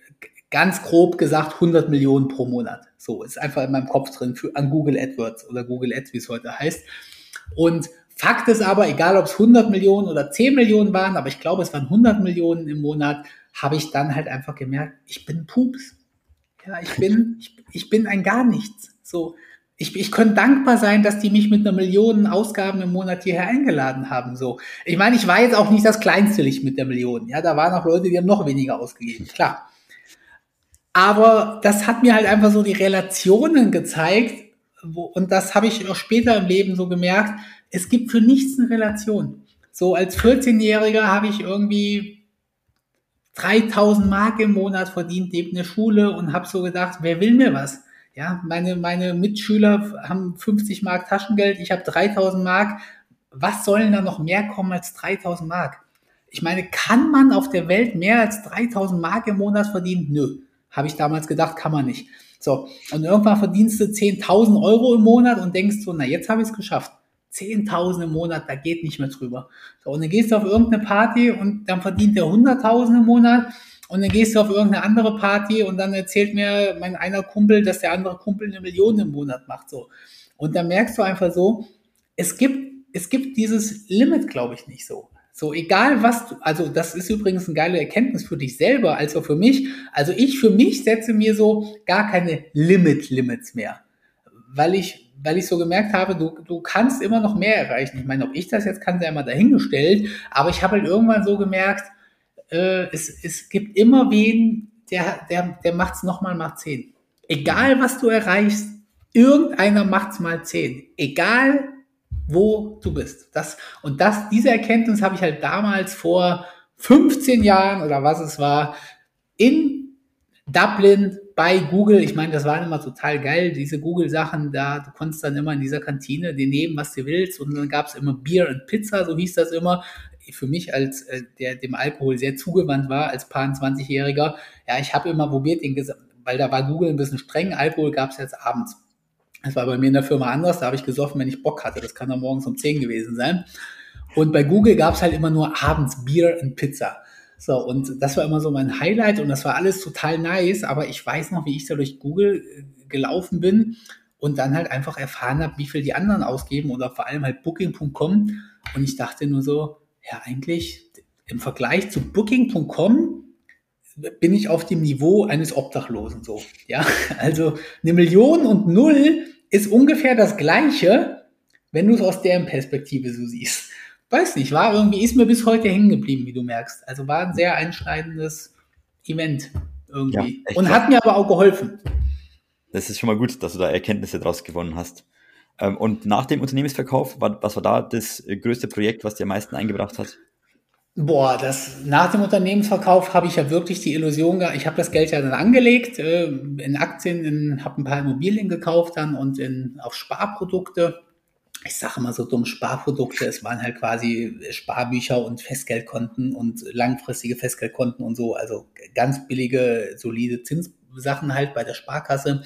[SPEAKER 1] ganz grob gesagt 100 Millionen pro Monat. So ist einfach in meinem Kopf drin für, an Google AdWords oder Google Ads, wie es heute heißt. Und Fakt ist aber, egal ob es 100 Millionen oder 10 Millionen waren, aber ich glaube, es waren 100 Millionen im Monat, habe ich dann halt einfach gemerkt, ich bin Pups. Ja, ich bin, ich, ich bin ein gar nichts. So, ich, ich könnte dankbar sein, dass die mich mit einer Million Ausgaben im Monat hierher eingeladen haben. So, ich meine, ich war jetzt auch nicht das kleinste Licht mit der Million. Ja, da waren auch Leute, die haben noch weniger ausgegeben. Klar. Aber das hat mir halt einfach so die Relationen gezeigt. Wo, und das habe ich auch später im Leben so gemerkt. Es gibt für nichts eine Relation. So als 14-Jähriger habe ich irgendwie 3000 Mark im Monat verdient neben der Schule und habe so gedacht, wer will mir was? Ja, meine, meine Mitschüler haben 50 Mark Taschengeld, ich habe 3000 Mark. Was sollen da noch mehr kommen als 3000 Mark? Ich meine, kann man auf der Welt mehr als 3000 Mark im Monat verdienen? Nö. Habe ich damals gedacht, kann man nicht. So, und irgendwann verdienst du 10.000 Euro im Monat und denkst so, na, jetzt habe ich es geschafft. 10.000 im Monat, da geht nicht mehr drüber. So, und dann gehst du auf irgendeine Party und dann verdient der 100.000 im Monat und dann gehst du auf irgendeine andere Party und dann erzählt mir mein einer Kumpel, dass der andere Kumpel eine Million im Monat macht, so. Und dann merkst du einfach so, es gibt, es gibt dieses Limit, glaube ich, nicht so. So, egal was du, also das ist übrigens eine geile Erkenntnis für dich selber, als auch für mich. Also ich für mich setze mir so gar keine Limit-Limits mehr. Weil ich, weil ich so gemerkt habe, du, du kannst immer noch mehr erreichen. Ich meine, ob ich das jetzt kann, sei immer dahingestellt, aber ich habe halt irgendwann so gemerkt, äh, es, es gibt immer wen, der, der, der macht's nochmal mal zehn. Egal was du erreichst, irgendeiner macht's mal zehn. Egal wo du bist. Das, und das, diese Erkenntnis habe ich halt damals vor 15 Jahren oder was es war, in Dublin bei Google. Ich meine, das waren immer total geil, diese Google-Sachen da. Du konntest dann immer in dieser Kantine dir nehmen, was du willst. Und dann gab es immer Bier und Pizza, so hieß das immer. Für mich, als äh, der dem Alkohol sehr zugewandt war, als paar 20-Jähriger, ja, ich habe immer probiert, den, weil da war Google ein bisschen streng. Alkohol gab es jetzt abends. Das war bei mir in der Firma anders, da habe ich gesoffen, wenn ich Bock hatte. Das kann dann morgens um 10 gewesen sein. Und bei Google gab es halt immer nur abends Bier und Pizza. So, und das war immer so mein Highlight und das war alles total nice, aber ich weiß noch, wie ich da durch Google äh, gelaufen bin und dann halt einfach erfahren habe, wie viel die anderen ausgeben oder vor allem halt Booking.com. Und ich dachte nur so, ja, eigentlich im Vergleich zu Booking.com bin ich auf dem Niveau eines Obdachlosen so. Ja, [laughs] also eine Million und null ist ungefähr das Gleiche, wenn du es aus deren Perspektive so siehst. Weiß nicht, war irgendwie, ist mir bis heute hängen geblieben, wie du merkst. Also war ein sehr einschneidendes Event irgendwie. Ja, und hat mir aber auch geholfen.
[SPEAKER 2] Das ist schon mal gut, dass du da Erkenntnisse draus gewonnen hast. Ähm, und nach dem Unternehmensverkauf, was war da das größte Projekt, was dir am meisten eingebracht hat?
[SPEAKER 1] Boah, das nach dem Unternehmensverkauf habe ich ja wirklich die Illusion gehabt. Ich habe das Geld ja dann angelegt äh, in Aktien, in, habe ein paar Immobilien gekauft dann und in, auf Sparprodukte. Ich sage immer so dumm Sparprodukte. Es waren halt quasi Sparbücher und Festgeldkonten und langfristige Festgeldkonten und so. Also ganz billige, solide Zinssachen halt bei der Sparkasse.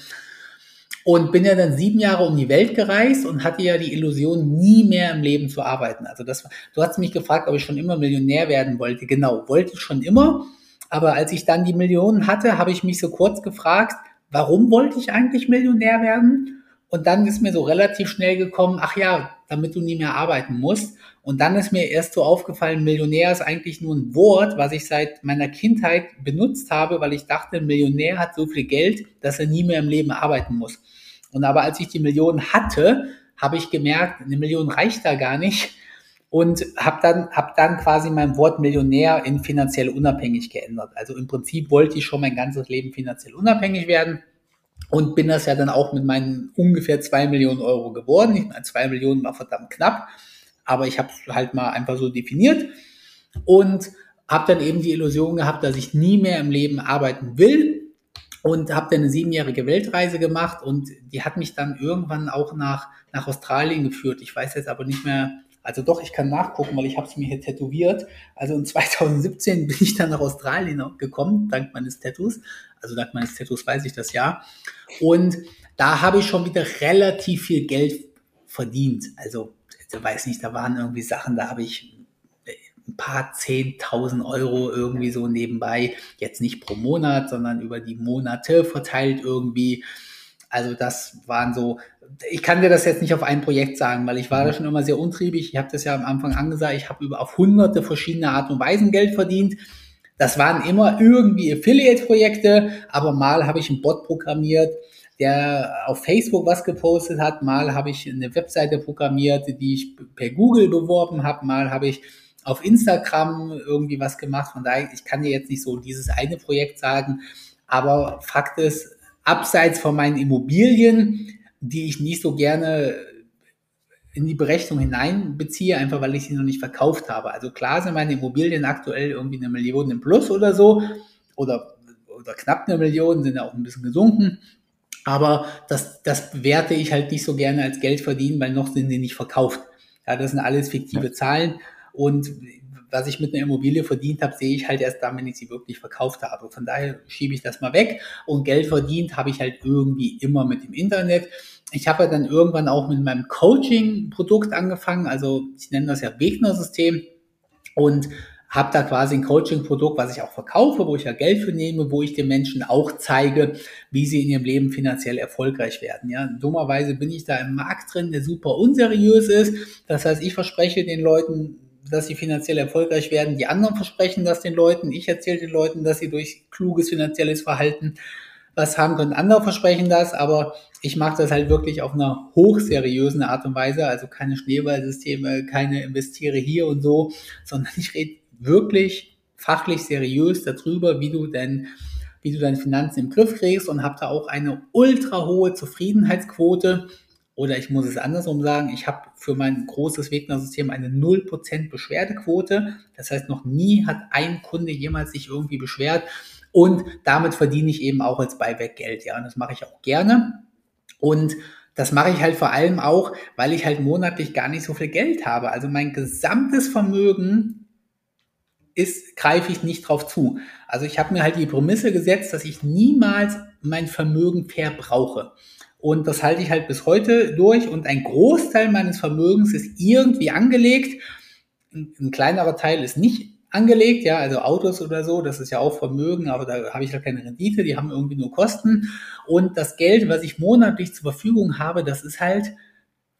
[SPEAKER 1] Und bin ja dann sieben Jahre um die Welt gereist und hatte ja die Illusion, nie mehr im Leben zu arbeiten. Also das, du hast mich gefragt, ob ich schon immer Millionär werden wollte. Genau, wollte ich schon immer. Aber als ich dann die Millionen hatte, habe ich mich so kurz gefragt, warum wollte ich eigentlich Millionär werden? Und dann ist mir so relativ schnell gekommen, ach ja, damit du nie mehr arbeiten musst. Und dann ist mir erst so aufgefallen, Millionär ist eigentlich nur ein Wort, was ich seit meiner Kindheit benutzt habe, weil ich dachte, Millionär hat so viel Geld, dass er nie mehr im Leben arbeiten muss. Und aber als ich die Million hatte, habe ich gemerkt, eine Million reicht da gar nicht und habe dann, hab dann quasi mein Wort Millionär in finanziell unabhängig geändert. Also im Prinzip wollte ich schon mein ganzes Leben finanziell unabhängig werden und bin das ja dann auch mit meinen ungefähr zwei Millionen Euro geworden. Ich meine, zwei Millionen war verdammt knapp, aber ich habe es halt mal einfach so definiert und habe dann eben die Illusion gehabt, dass ich nie mehr im Leben arbeiten will und habe dann eine siebenjährige Weltreise gemacht und die hat mich dann irgendwann auch nach, nach Australien geführt. Ich weiß jetzt aber nicht mehr, also doch, ich kann nachgucken, weil ich habe es mir hier tätowiert. Also in [laughs] 2017 bin ich dann nach Australien gekommen, dank meines Tattoos. Also dank meines Tattoos weiß ich das ja. Und da habe ich schon wieder relativ viel Geld verdient. Also, ich weiß nicht, da waren irgendwie Sachen, da habe ich ein paar zehntausend Euro irgendwie so nebenbei, jetzt nicht pro Monat, sondern über die Monate verteilt irgendwie. Also das waren so, ich kann dir das jetzt nicht auf ein Projekt sagen, weil ich war da schon immer sehr untriebig. Ich habe das ja am Anfang angesagt, ich habe über auf hunderte verschiedene Art und Weisen Geld verdient. Das waren immer irgendwie Affiliate-Projekte, aber mal habe ich einen Bot programmiert, der auf Facebook was gepostet hat, mal habe ich eine Webseite programmiert, die ich per Google beworben habe, mal habe ich auf Instagram irgendwie was gemacht. Von daher, ich kann dir jetzt nicht so dieses eine Projekt sagen, aber Fakt ist, abseits von meinen Immobilien, die ich nicht so gerne in die Berechnung hineinbeziehe, einfach weil ich sie noch nicht verkauft habe. Also klar sind meine Immobilien aktuell irgendwie eine Million im Plus oder so oder, oder knapp eine Million, sind ja auch ein bisschen gesunken. Aber das, das werte ich halt nicht so gerne als Geld verdienen, weil noch sind sie nicht verkauft. Ja, das sind alles fiktive. Zahlen. Und was ich mit einer Immobilie verdient habe, sehe ich halt erst dann, wenn ich sie wirklich verkauft habe. Von daher schiebe ich das mal weg. Und Geld verdient habe ich halt irgendwie immer mit dem Internet. Ich habe dann irgendwann auch mit meinem Coaching-Produkt angefangen. Also ich nenne das ja Wegner-System. Und habe da quasi ein Coaching-Produkt, was ich auch verkaufe, wo ich ja Geld für nehme, wo ich den Menschen auch zeige, wie sie in ihrem Leben finanziell erfolgreich werden. Ja, dummerweise bin ich da im Markt drin, der super unseriös ist. Das heißt, ich verspreche den Leuten, dass sie finanziell erfolgreich werden. Die anderen versprechen das den Leuten. Ich erzähle den Leuten, dass sie durch kluges finanzielles Verhalten was haben können. Andere versprechen das, aber ich mache das halt wirklich auf einer hochseriösen Art und Weise. Also keine Schneeballsysteme, keine investiere hier und so, sondern ich rede wirklich fachlich seriös darüber, wie du denn wie du deine Finanzen im Griff kriegst und habe da auch eine ultra hohe Zufriedenheitsquote. Oder ich muss es andersrum sagen, ich habe für mein großes Wegner-System eine 0% Beschwerdequote. Das heißt, noch nie hat ein Kunde jemals sich irgendwie beschwert. Und damit verdiene ich eben auch als Buyback Geld. Ja, und das mache ich auch gerne. Und das mache ich halt vor allem auch, weil ich halt monatlich gar nicht so viel Geld habe. Also mein gesamtes Vermögen ist, greife ich nicht drauf zu. Also ich habe mir halt die Prämisse gesetzt, dass ich niemals mein Vermögen verbrauche. Und das halte ich halt bis heute durch. Und ein Großteil meines Vermögens ist irgendwie angelegt. Ein kleinerer Teil ist nicht angelegt, ja, also Autos oder so, das ist ja auch Vermögen, aber da habe ich halt keine Rendite, die haben irgendwie nur Kosten. Und das Geld, was ich monatlich zur Verfügung habe, das ist halt,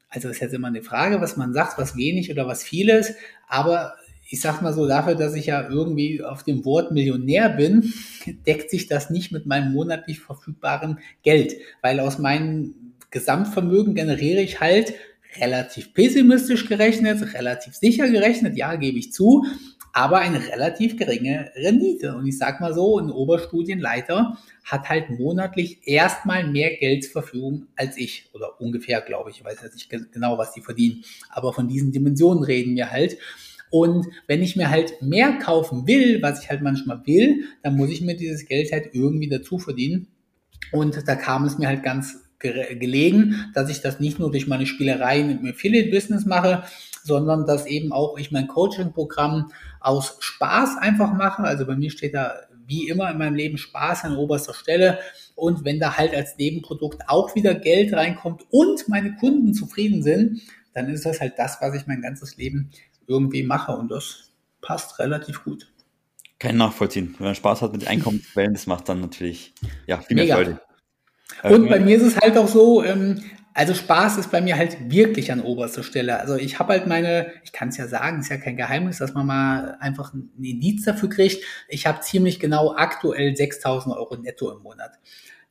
[SPEAKER 1] also ist jetzt immer eine Frage, was man sagt, was wenig oder was vieles, aber ich sag mal so, dafür, dass ich ja irgendwie auf dem Wort Millionär bin, [laughs] deckt sich das nicht mit meinem monatlich verfügbaren Geld, weil aus meinem Gesamtvermögen generiere ich halt relativ pessimistisch gerechnet, relativ sicher gerechnet, ja, gebe ich zu, aber eine relativ geringe Rendite. Und ich sag mal so, ein Oberstudienleiter hat halt monatlich erstmal mehr Geld zur Verfügung als ich. Oder ungefähr, glaube ich. Ich weiß jetzt nicht genau, was die verdienen. Aber von diesen Dimensionen reden wir halt. Und wenn ich mir halt mehr kaufen will, was ich halt manchmal will, dann muss ich mir dieses Geld halt irgendwie dazu verdienen. Und da kam es mir halt ganz gelegen, dass ich das nicht nur durch meine Spielereien im Affiliate-Business mache, sondern dass eben auch ich mein Coaching-Programm aus Spaß einfach mache. Also bei mir steht da wie immer in meinem Leben Spaß an oberster Stelle. Und wenn da halt als Nebenprodukt auch wieder Geld reinkommt und meine Kunden zufrieden sind, dann ist das halt das, was ich mein ganzes Leben irgendwie mache und das passt relativ gut.
[SPEAKER 2] Kein nachvollziehen. Wenn man Spaß hat mit Einkommensquellen, das macht dann natürlich ja, viel mehr Freude.
[SPEAKER 1] Und ähm, bei mir ist es halt auch so, ähm, also Spaß ist bei mir halt wirklich an oberster Stelle. Also ich habe halt meine, ich kann es ja sagen, ist ja kein Geheimnis, dass man mal einfach ein Indiz dafür kriegt. Ich habe ziemlich genau aktuell 6.000 Euro netto im Monat.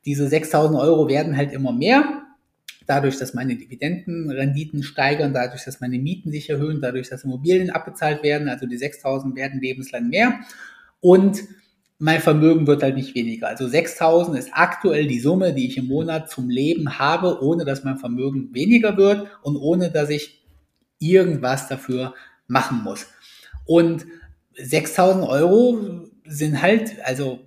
[SPEAKER 1] Diese 6.000 Euro werden halt immer mehr dadurch, dass meine Dividendenrenditen steigern, dadurch, dass meine Mieten sich erhöhen, dadurch, dass Immobilien abbezahlt werden, also die 6.000 werden lebenslang mehr und mein Vermögen wird halt nicht weniger. Also 6.000 ist aktuell die Summe, die ich im Monat zum Leben habe, ohne dass mein Vermögen weniger wird und ohne dass ich irgendwas dafür machen muss. Und 6.000 Euro sind halt, also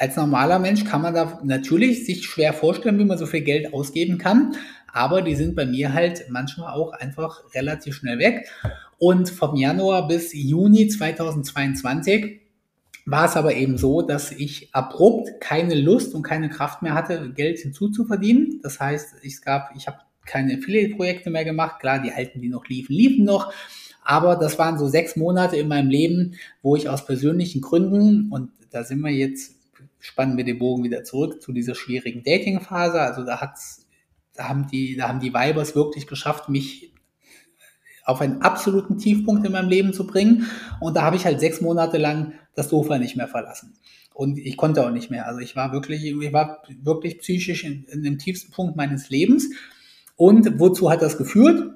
[SPEAKER 1] als normaler Mensch kann man da natürlich sich schwer vorstellen, wie man so viel Geld ausgeben kann. Aber die sind bei mir halt manchmal auch einfach relativ schnell weg. Und vom Januar bis Juni 2022 war es aber eben so, dass ich abrupt keine Lust und keine Kraft mehr hatte, Geld hinzuzuverdienen. Das heißt, es gab, ich habe keine Affiliate-Projekte mehr gemacht. Klar, die alten, die noch liefen, liefen noch. Aber das waren so sechs Monate in meinem Leben, wo ich aus persönlichen Gründen, und da sind wir jetzt spannen wir den Bogen wieder zurück zu dieser schwierigen Dating-Phase. Also da hat's, da haben die, da haben die Weibers wirklich geschafft, mich auf einen absoluten Tiefpunkt in meinem Leben zu bringen. Und da habe ich halt sechs Monate lang das Sofa nicht mehr verlassen. Und ich konnte auch nicht mehr. Also ich war wirklich, ich war wirklich psychisch in, in dem tiefsten Punkt meines Lebens. Und wozu hat das geführt?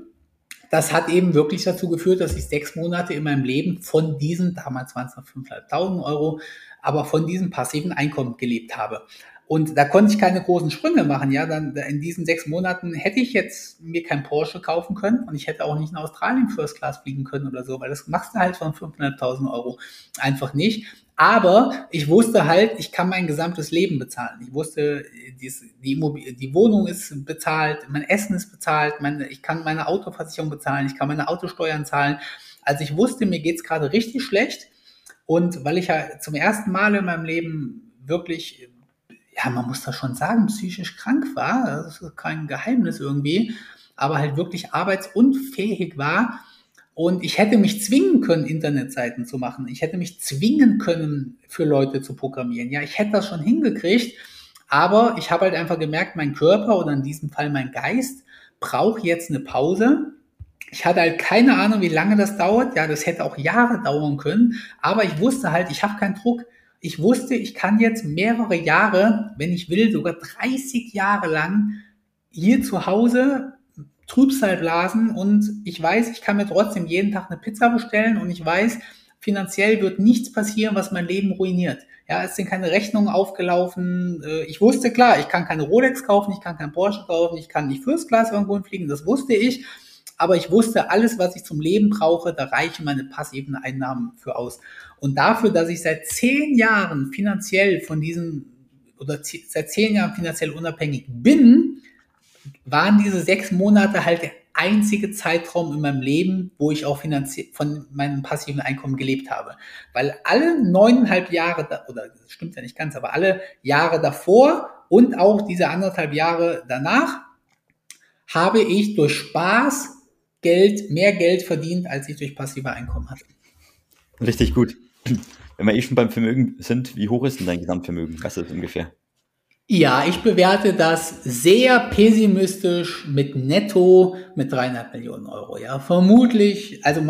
[SPEAKER 1] Das hat eben wirklich dazu geführt, dass ich sechs Monate in meinem Leben von diesen, damals waren es noch 5.500 Euro, aber von diesem passiven Einkommen gelebt habe. Und da konnte ich keine großen Sprünge machen. Ja, dann in diesen sechs Monaten hätte ich jetzt mir kein Porsche kaufen können und ich hätte auch nicht in Australien First Class fliegen können oder so, weil das machst du halt von 500.000 Euro einfach nicht. Aber ich wusste halt, ich kann mein gesamtes Leben bezahlen. Ich wusste, die, die, Wohnung ist bezahlt, mein Essen ist bezahlt, meine, ich kann meine Autoversicherung bezahlen, ich kann meine Autosteuern zahlen. Also ich wusste, mir geht's gerade richtig schlecht. Und weil ich ja zum ersten Mal in meinem Leben wirklich, ja, man muss das schon sagen, psychisch krank war, das ist kein Geheimnis irgendwie, aber halt wirklich arbeitsunfähig war, und ich hätte mich zwingen können, Internetseiten zu machen. Ich hätte mich zwingen können, für Leute zu programmieren. Ja, ich hätte das schon hingekriegt. Aber ich habe halt einfach gemerkt, mein Körper oder in diesem Fall mein Geist braucht jetzt eine Pause. Ich hatte halt keine Ahnung, wie lange das dauert. Ja, das hätte auch Jahre dauern können. Aber ich wusste halt, ich habe keinen Druck. Ich wusste, ich kann jetzt mehrere Jahre, wenn ich will, sogar 30 Jahre lang hier zu Hause Trübsalblasen und ich weiß, ich kann mir trotzdem jeden Tag eine Pizza bestellen und ich weiß, finanziell wird nichts passieren, was mein Leben ruiniert. Ja, es sind keine Rechnungen aufgelaufen. Äh, ich wusste klar, ich kann keine Rolex kaufen, ich kann kein Porsche kaufen, ich kann nicht First Class irgendwo fliegen, das wusste ich. Aber ich wusste, alles, was ich zum Leben brauche, da reichen meine passiven Einnahmen für aus. Und dafür, dass ich seit zehn Jahren finanziell von diesem oder seit zehn Jahren finanziell unabhängig bin, waren diese sechs Monate halt der einzige Zeitraum in meinem Leben, wo ich auch finanziell von meinem passiven Einkommen gelebt habe. Weil alle neuneinhalb Jahre, oder das stimmt ja nicht ganz, aber alle Jahre davor und auch diese anderthalb Jahre danach habe ich durch Spaß Geld, mehr Geld verdient, als ich durch passive Einkommen hatte.
[SPEAKER 2] Richtig gut. Wenn wir eh schon beim Vermögen sind, wie hoch ist denn dein Gesamtvermögen? Was ist das ungefähr?
[SPEAKER 1] Ja, ich bewerte das sehr pessimistisch mit netto mit dreieinhalb Millionen Euro. Ja, vermutlich, also,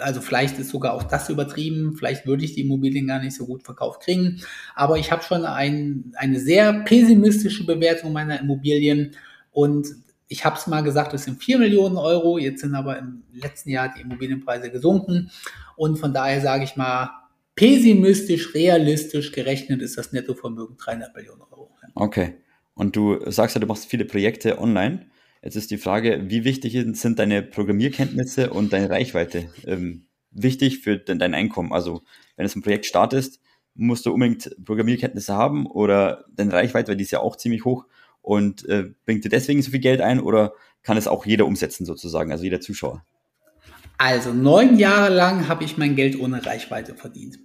[SPEAKER 1] also vielleicht ist sogar auch das übertrieben. Vielleicht würde ich die Immobilien gar nicht so gut verkauft kriegen. Aber ich habe schon ein, eine sehr pessimistische Bewertung meiner Immobilien und ich habe es mal gesagt, es sind vier Millionen Euro. Jetzt sind aber im letzten Jahr die Immobilienpreise gesunken und von daher sage ich mal pessimistisch, realistisch gerechnet ist das Nettovermögen dreieinhalb Millionen Euro.
[SPEAKER 2] Okay. Und du sagst ja, du machst viele Projekte online. Jetzt ist die Frage, wie wichtig sind deine Programmierkenntnisse und deine Reichweite ähm, wichtig für dein Einkommen? Also, wenn du ein Projekt startest, musst du unbedingt Programmierkenntnisse haben oder deine Reichweite, weil die ist ja auch ziemlich hoch und äh, bringt dir deswegen so viel Geld ein oder kann es auch jeder umsetzen sozusagen, also jeder Zuschauer?
[SPEAKER 1] Also neun Jahre lang habe ich mein Geld ohne Reichweite verdient,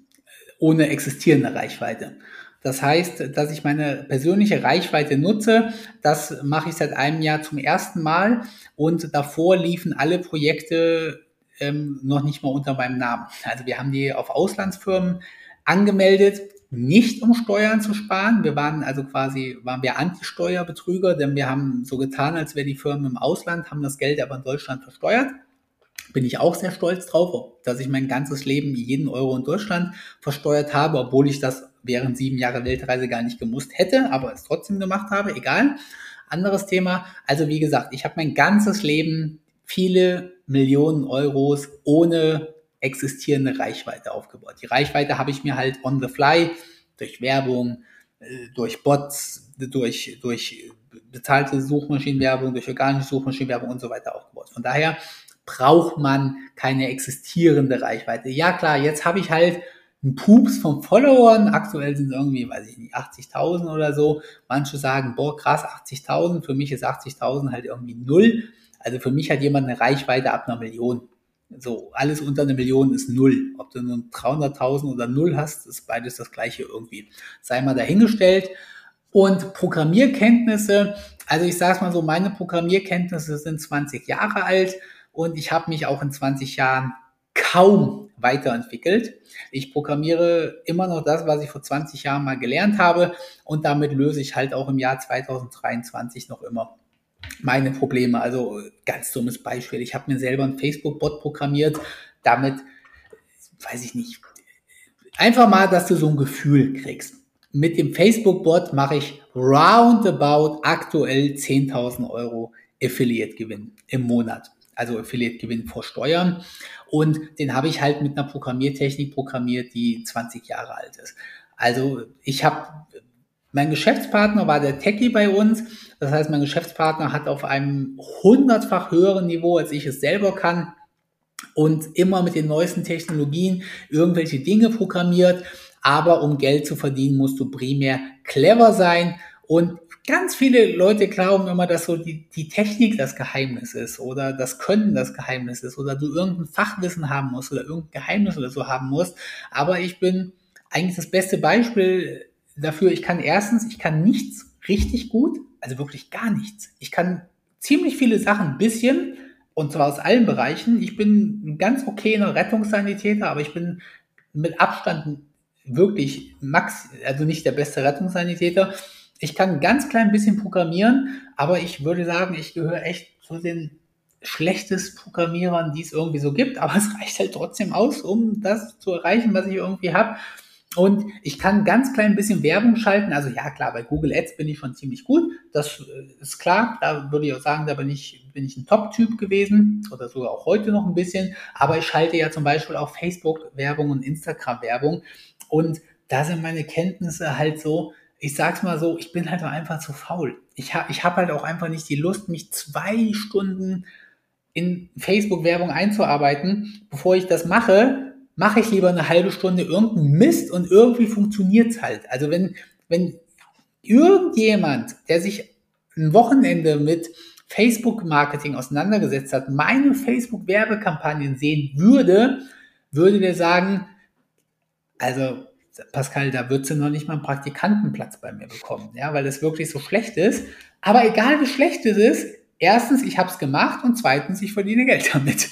[SPEAKER 1] ohne existierende Reichweite. Das heißt, dass ich meine persönliche Reichweite nutze, das mache ich seit einem Jahr zum ersten Mal und davor liefen alle Projekte ähm, noch nicht mal unter meinem Namen. Also wir haben die auf Auslandsfirmen angemeldet, nicht um Steuern zu sparen. Wir waren also quasi, waren wir Anti-Steuerbetrüger, denn wir haben so getan, als wäre die Firmen im Ausland, haben das Geld aber in Deutschland versteuert bin ich auch sehr stolz drauf, dass ich mein ganzes Leben jeden Euro in Deutschland versteuert habe, obwohl ich das während sieben Jahre Weltreise gar nicht gemusst hätte, aber es trotzdem gemacht habe, egal. Anderes Thema. Also wie gesagt, ich habe mein ganzes Leben viele Millionen Euros ohne existierende Reichweite aufgebaut. Die Reichweite habe ich mir halt on the fly durch Werbung, äh, durch Bots, durch, durch bezahlte Suchmaschinenwerbung, durch organische Suchmaschinenwerbung und so weiter aufgebaut. Von daher braucht man keine existierende Reichweite. Ja klar, jetzt habe ich halt einen Pups von Followern. Aktuell sind es irgendwie, weiß ich nicht, 80.000 oder so. Manche sagen, boah, krass, 80.000. Für mich ist 80.000 halt irgendwie null. Also für mich hat jemand eine Reichweite ab einer Million. So, alles unter einer Million ist null. Ob du nun 300.000 oder null hast, ist beides das gleiche irgendwie. Sei mal dahingestellt. Und Programmierkenntnisse, also ich sage es mal so, meine Programmierkenntnisse sind 20 Jahre alt und ich habe mich auch in 20 Jahren kaum weiterentwickelt. Ich programmiere immer noch das, was ich vor 20 Jahren mal gelernt habe und damit löse ich halt auch im Jahr 2023 noch immer meine Probleme. Also ganz dummes Beispiel. Ich habe mir selber einen Facebook-Bot programmiert. Damit, weiß ich nicht, einfach mal, dass du so ein Gefühl kriegst. Mit dem Facebook-Bot mache ich roundabout aktuell 10.000 Euro Affiliate-Gewinn im Monat also Affiliate-Gewinn vor Steuern. Und den habe ich halt mit einer Programmiertechnik programmiert, die 20 Jahre alt ist. Also ich habe, mein Geschäftspartner war der Techie bei uns. Das heißt, mein Geschäftspartner hat auf einem hundertfach höheren Niveau, als ich es selber kann, und immer mit den neuesten Technologien irgendwelche Dinge programmiert. Aber um Geld zu verdienen, musst du primär clever sein und ganz viele Leute glauben immer, dass so die, die Technik das Geheimnis ist oder das Können das Geheimnis ist oder du irgendein Fachwissen haben musst oder irgendein Geheimnis oder so haben musst. Aber ich bin eigentlich das beste Beispiel dafür. Ich kann erstens, ich kann nichts richtig gut, also wirklich gar nichts. Ich kann ziemlich viele Sachen ein bisschen und zwar aus allen Bereichen. Ich bin ein ganz okayer Rettungssanitäter, aber ich bin mit Abstand wirklich max, also nicht der beste Rettungssanitäter. Ich kann ein ganz klein bisschen programmieren, aber ich würde sagen, ich gehöre echt zu den schlechtesten Programmierern, die es irgendwie so gibt. Aber [laughs] es reicht halt trotzdem aus, um das zu erreichen, was ich irgendwie habe. Und ich kann ganz klein bisschen Werbung schalten. Also ja, klar, bei Google Ads bin ich schon ziemlich gut. Das äh, ist klar. Da würde ich auch sagen, da bin ich, bin ich ein Top-Typ gewesen oder sogar auch heute noch ein bisschen. Aber ich schalte ja zum Beispiel auch Facebook-Werbung und Instagram-Werbung. Und da sind meine Kenntnisse halt so, ich sag's mal so, ich bin halt einfach zu faul. Ich habe ich hab halt auch einfach nicht die Lust, mich zwei Stunden in Facebook-Werbung einzuarbeiten. Bevor ich das mache, mache ich lieber eine halbe Stunde irgendeinen Mist und irgendwie funktioniert's halt. Also wenn, wenn irgendjemand, der sich ein Wochenende mit Facebook-Marketing auseinandergesetzt hat, meine Facebook-Werbekampagnen sehen würde, würde der sagen, also Pascal, da wird sie noch nicht mal einen Praktikantenplatz bei mir bekommen, ja, weil das wirklich so schlecht ist. Aber egal wie schlecht es ist, erstens, ich habe es gemacht und zweitens, ich verdiene Geld damit.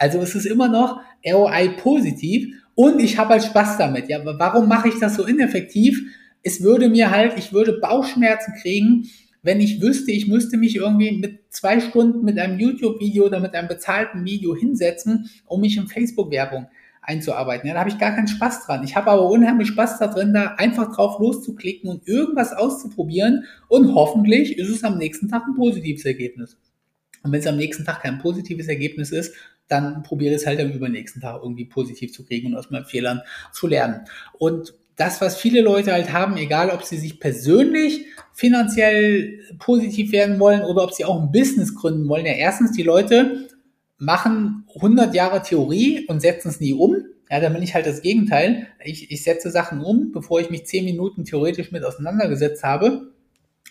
[SPEAKER 1] Also es ist immer noch ROI positiv und ich habe halt Spaß damit. Ja, warum mache ich das so ineffektiv? Es würde mir halt, ich würde Bauchschmerzen kriegen, wenn ich wüsste, ich müsste mich irgendwie mit zwei Stunden mit einem YouTube-Video oder mit einem bezahlten Video hinsetzen, um mich in Facebook-Werbung einzuarbeiten. Ja, da habe ich gar keinen Spaß dran. Ich habe aber unheimlich Spaß darin, da einfach drauf loszuklicken und irgendwas auszuprobieren und hoffentlich ist es am nächsten Tag ein positives Ergebnis. Und wenn es am nächsten Tag kein positives Ergebnis ist, dann probiere es halt am übernächsten Tag irgendwie positiv zu kriegen und aus meinen Fehlern zu lernen. Und das, was viele Leute halt haben, egal ob sie sich persönlich finanziell positiv werden wollen oder ob sie auch ein Business gründen wollen. Ja, erstens, die Leute machen 100 Jahre Theorie und setzen es nie um. Ja, dann bin ich halt das Gegenteil. Ich, ich setze Sachen um, bevor ich mich 10 Minuten theoretisch mit auseinandergesetzt habe.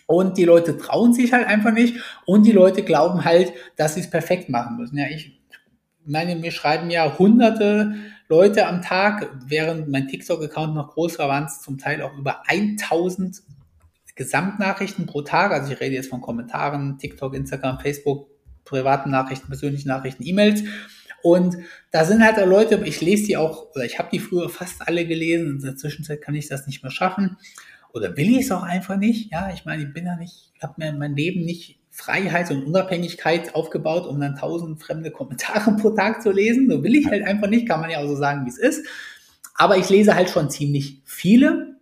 [SPEAKER 1] Und die Leute trauen sich halt einfach nicht. Und die Leute glauben halt, dass sie es perfekt machen müssen. Ja, ich meine, mir schreiben ja hunderte Leute am Tag, während mein TikTok-Account noch groß war, waren es zum Teil auch über 1000 Gesamtnachrichten pro Tag. Also ich rede jetzt von Kommentaren, TikTok, Instagram, Facebook, privaten Nachrichten, persönlichen Nachrichten, E-Mails. Und da sind halt Leute, ich lese die auch, oder ich habe die früher fast alle gelesen, in der Zwischenzeit kann ich das nicht mehr schaffen. Oder will ich es auch einfach nicht? Ja, ich meine, ich bin ja nicht, habe mir mein Leben nicht Freiheit und Unabhängigkeit aufgebaut, um dann tausend fremde Kommentare [laughs] pro Tag zu lesen. So will ich halt einfach nicht, kann man ja auch so sagen, wie es ist. Aber ich lese halt schon ziemlich viele.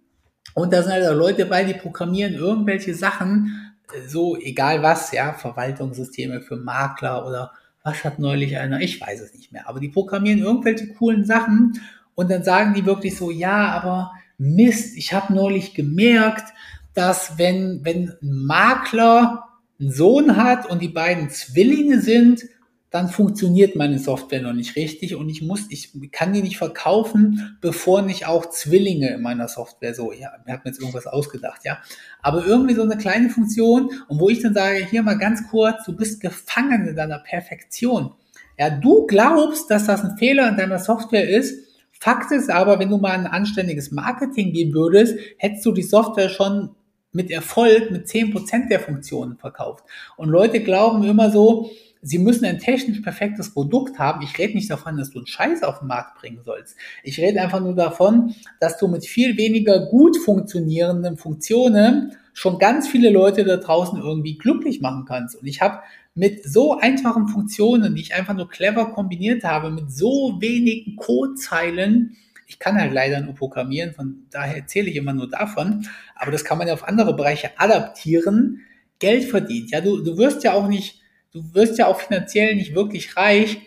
[SPEAKER 1] Und da sind halt Leute bei, die programmieren irgendwelche Sachen, so egal was, ja, Verwaltungssysteme für Makler oder was hat neulich einer, ich weiß es nicht mehr, aber die programmieren irgendwelche coolen Sachen und dann sagen die wirklich so, ja, aber Mist, ich habe neulich gemerkt, dass wenn, wenn ein Makler einen Sohn hat und die beiden Zwillinge sind, dann funktioniert meine Software noch nicht richtig und ich muss, ich kann die nicht verkaufen, bevor nicht auch Zwillinge in meiner Software so, ja, wir haben jetzt irgendwas ausgedacht, ja. Aber irgendwie so eine kleine Funktion und wo ich dann sage, hier mal ganz kurz, du bist gefangen in deiner Perfektion. Ja, du glaubst, dass das ein Fehler in deiner Software ist. Fakt ist aber, wenn du mal ein anständiges Marketing geben würdest, hättest du die Software schon mit Erfolg mit zehn Prozent der Funktionen verkauft. Und Leute glauben immer so, sie müssen ein technisch perfektes Produkt haben. Ich rede nicht davon, dass du einen Scheiß auf den Markt bringen sollst. Ich rede einfach nur davon, dass du mit viel weniger gut funktionierenden Funktionen schon ganz viele Leute da draußen irgendwie glücklich machen kannst. Und ich habe mit so einfachen Funktionen, die ich einfach nur clever kombiniert habe, mit so wenigen Codezeilen, ich kann halt leider nur programmieren, von daher erzähle ich immer nur davon, aber das kann man ja auf andere Bereiche adaptieren, Geld verdient. Ja, du, du wirst ja auch nicht du wirst ja auch finanziell nicht wirklich reich,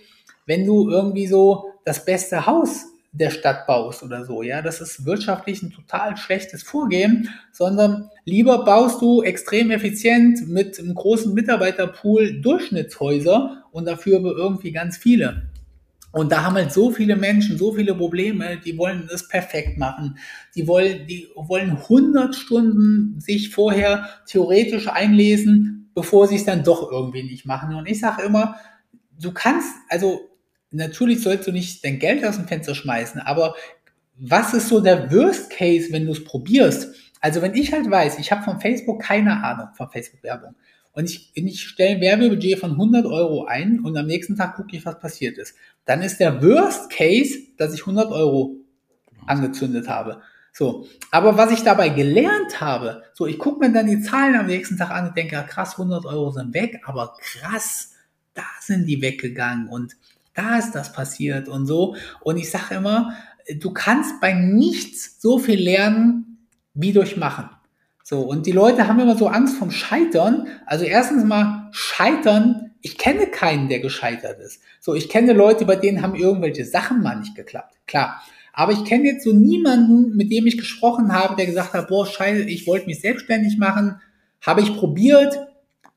[SPEAKER 1] wenn du irgendwie so das beste Haus der Stadt baust oder so. Ja, das ist wirtschaftlich ein total schlechtes Vorgehen, sondern lieber baust du extrem effizient mit einem großen Mitarbeiterpool Durchschnittshäuser und dafür irgendwie ganz viele. Und da haben halt so viele Menschen, so viele Probleme, die wollen das perfekt machen. Die wollen, die wollen 100 Stunden sich vorher theoretisch einlesen, bevor sie es dann doch irgendwie nicht machen. Und ich sage immer, du kannst, also natürlich sollst du nicht dein Geld aus dem Fenster schmeißen, aber was ist so der Worst Case, wenn du es probierst? Also wenn ich halt weiß, ich habe von Facebook keine Ahnung von Facebook-Werbung und ich, ich stelle ein Werbebudget von 100 Euro ein und am nächsten Tag gucke ich, was passiert ist, dann ist der Worst Case, dass ich 100 Euro angezündet habe. So, aber was ich dabei gelernt habe, so ich gucke mir dann die Zahlen am nächsten Tag an und denke, ja, krass, 100 Euro sind weg, aber krass, da sind die weggegangen und da ist das passiert und so. Und ich sage immer, du kannst bei nichts so viel lernen wie durch Machen. So, und die Leute haben immer so Angst vom Scheitern. Also erstens mal Scheitern, ich kenne keinen, der gescheitert ist. So, ich kenne Leute, bei denen haben irgendwelche Sachen mal nicht geklappt. Klar. Aber ich kenne jetzt so niemanden, mit dem ich gesprochen habe, der gesagt hat, boah, scheiße, ich wollte mich selbstständig machen, habe ich probiert,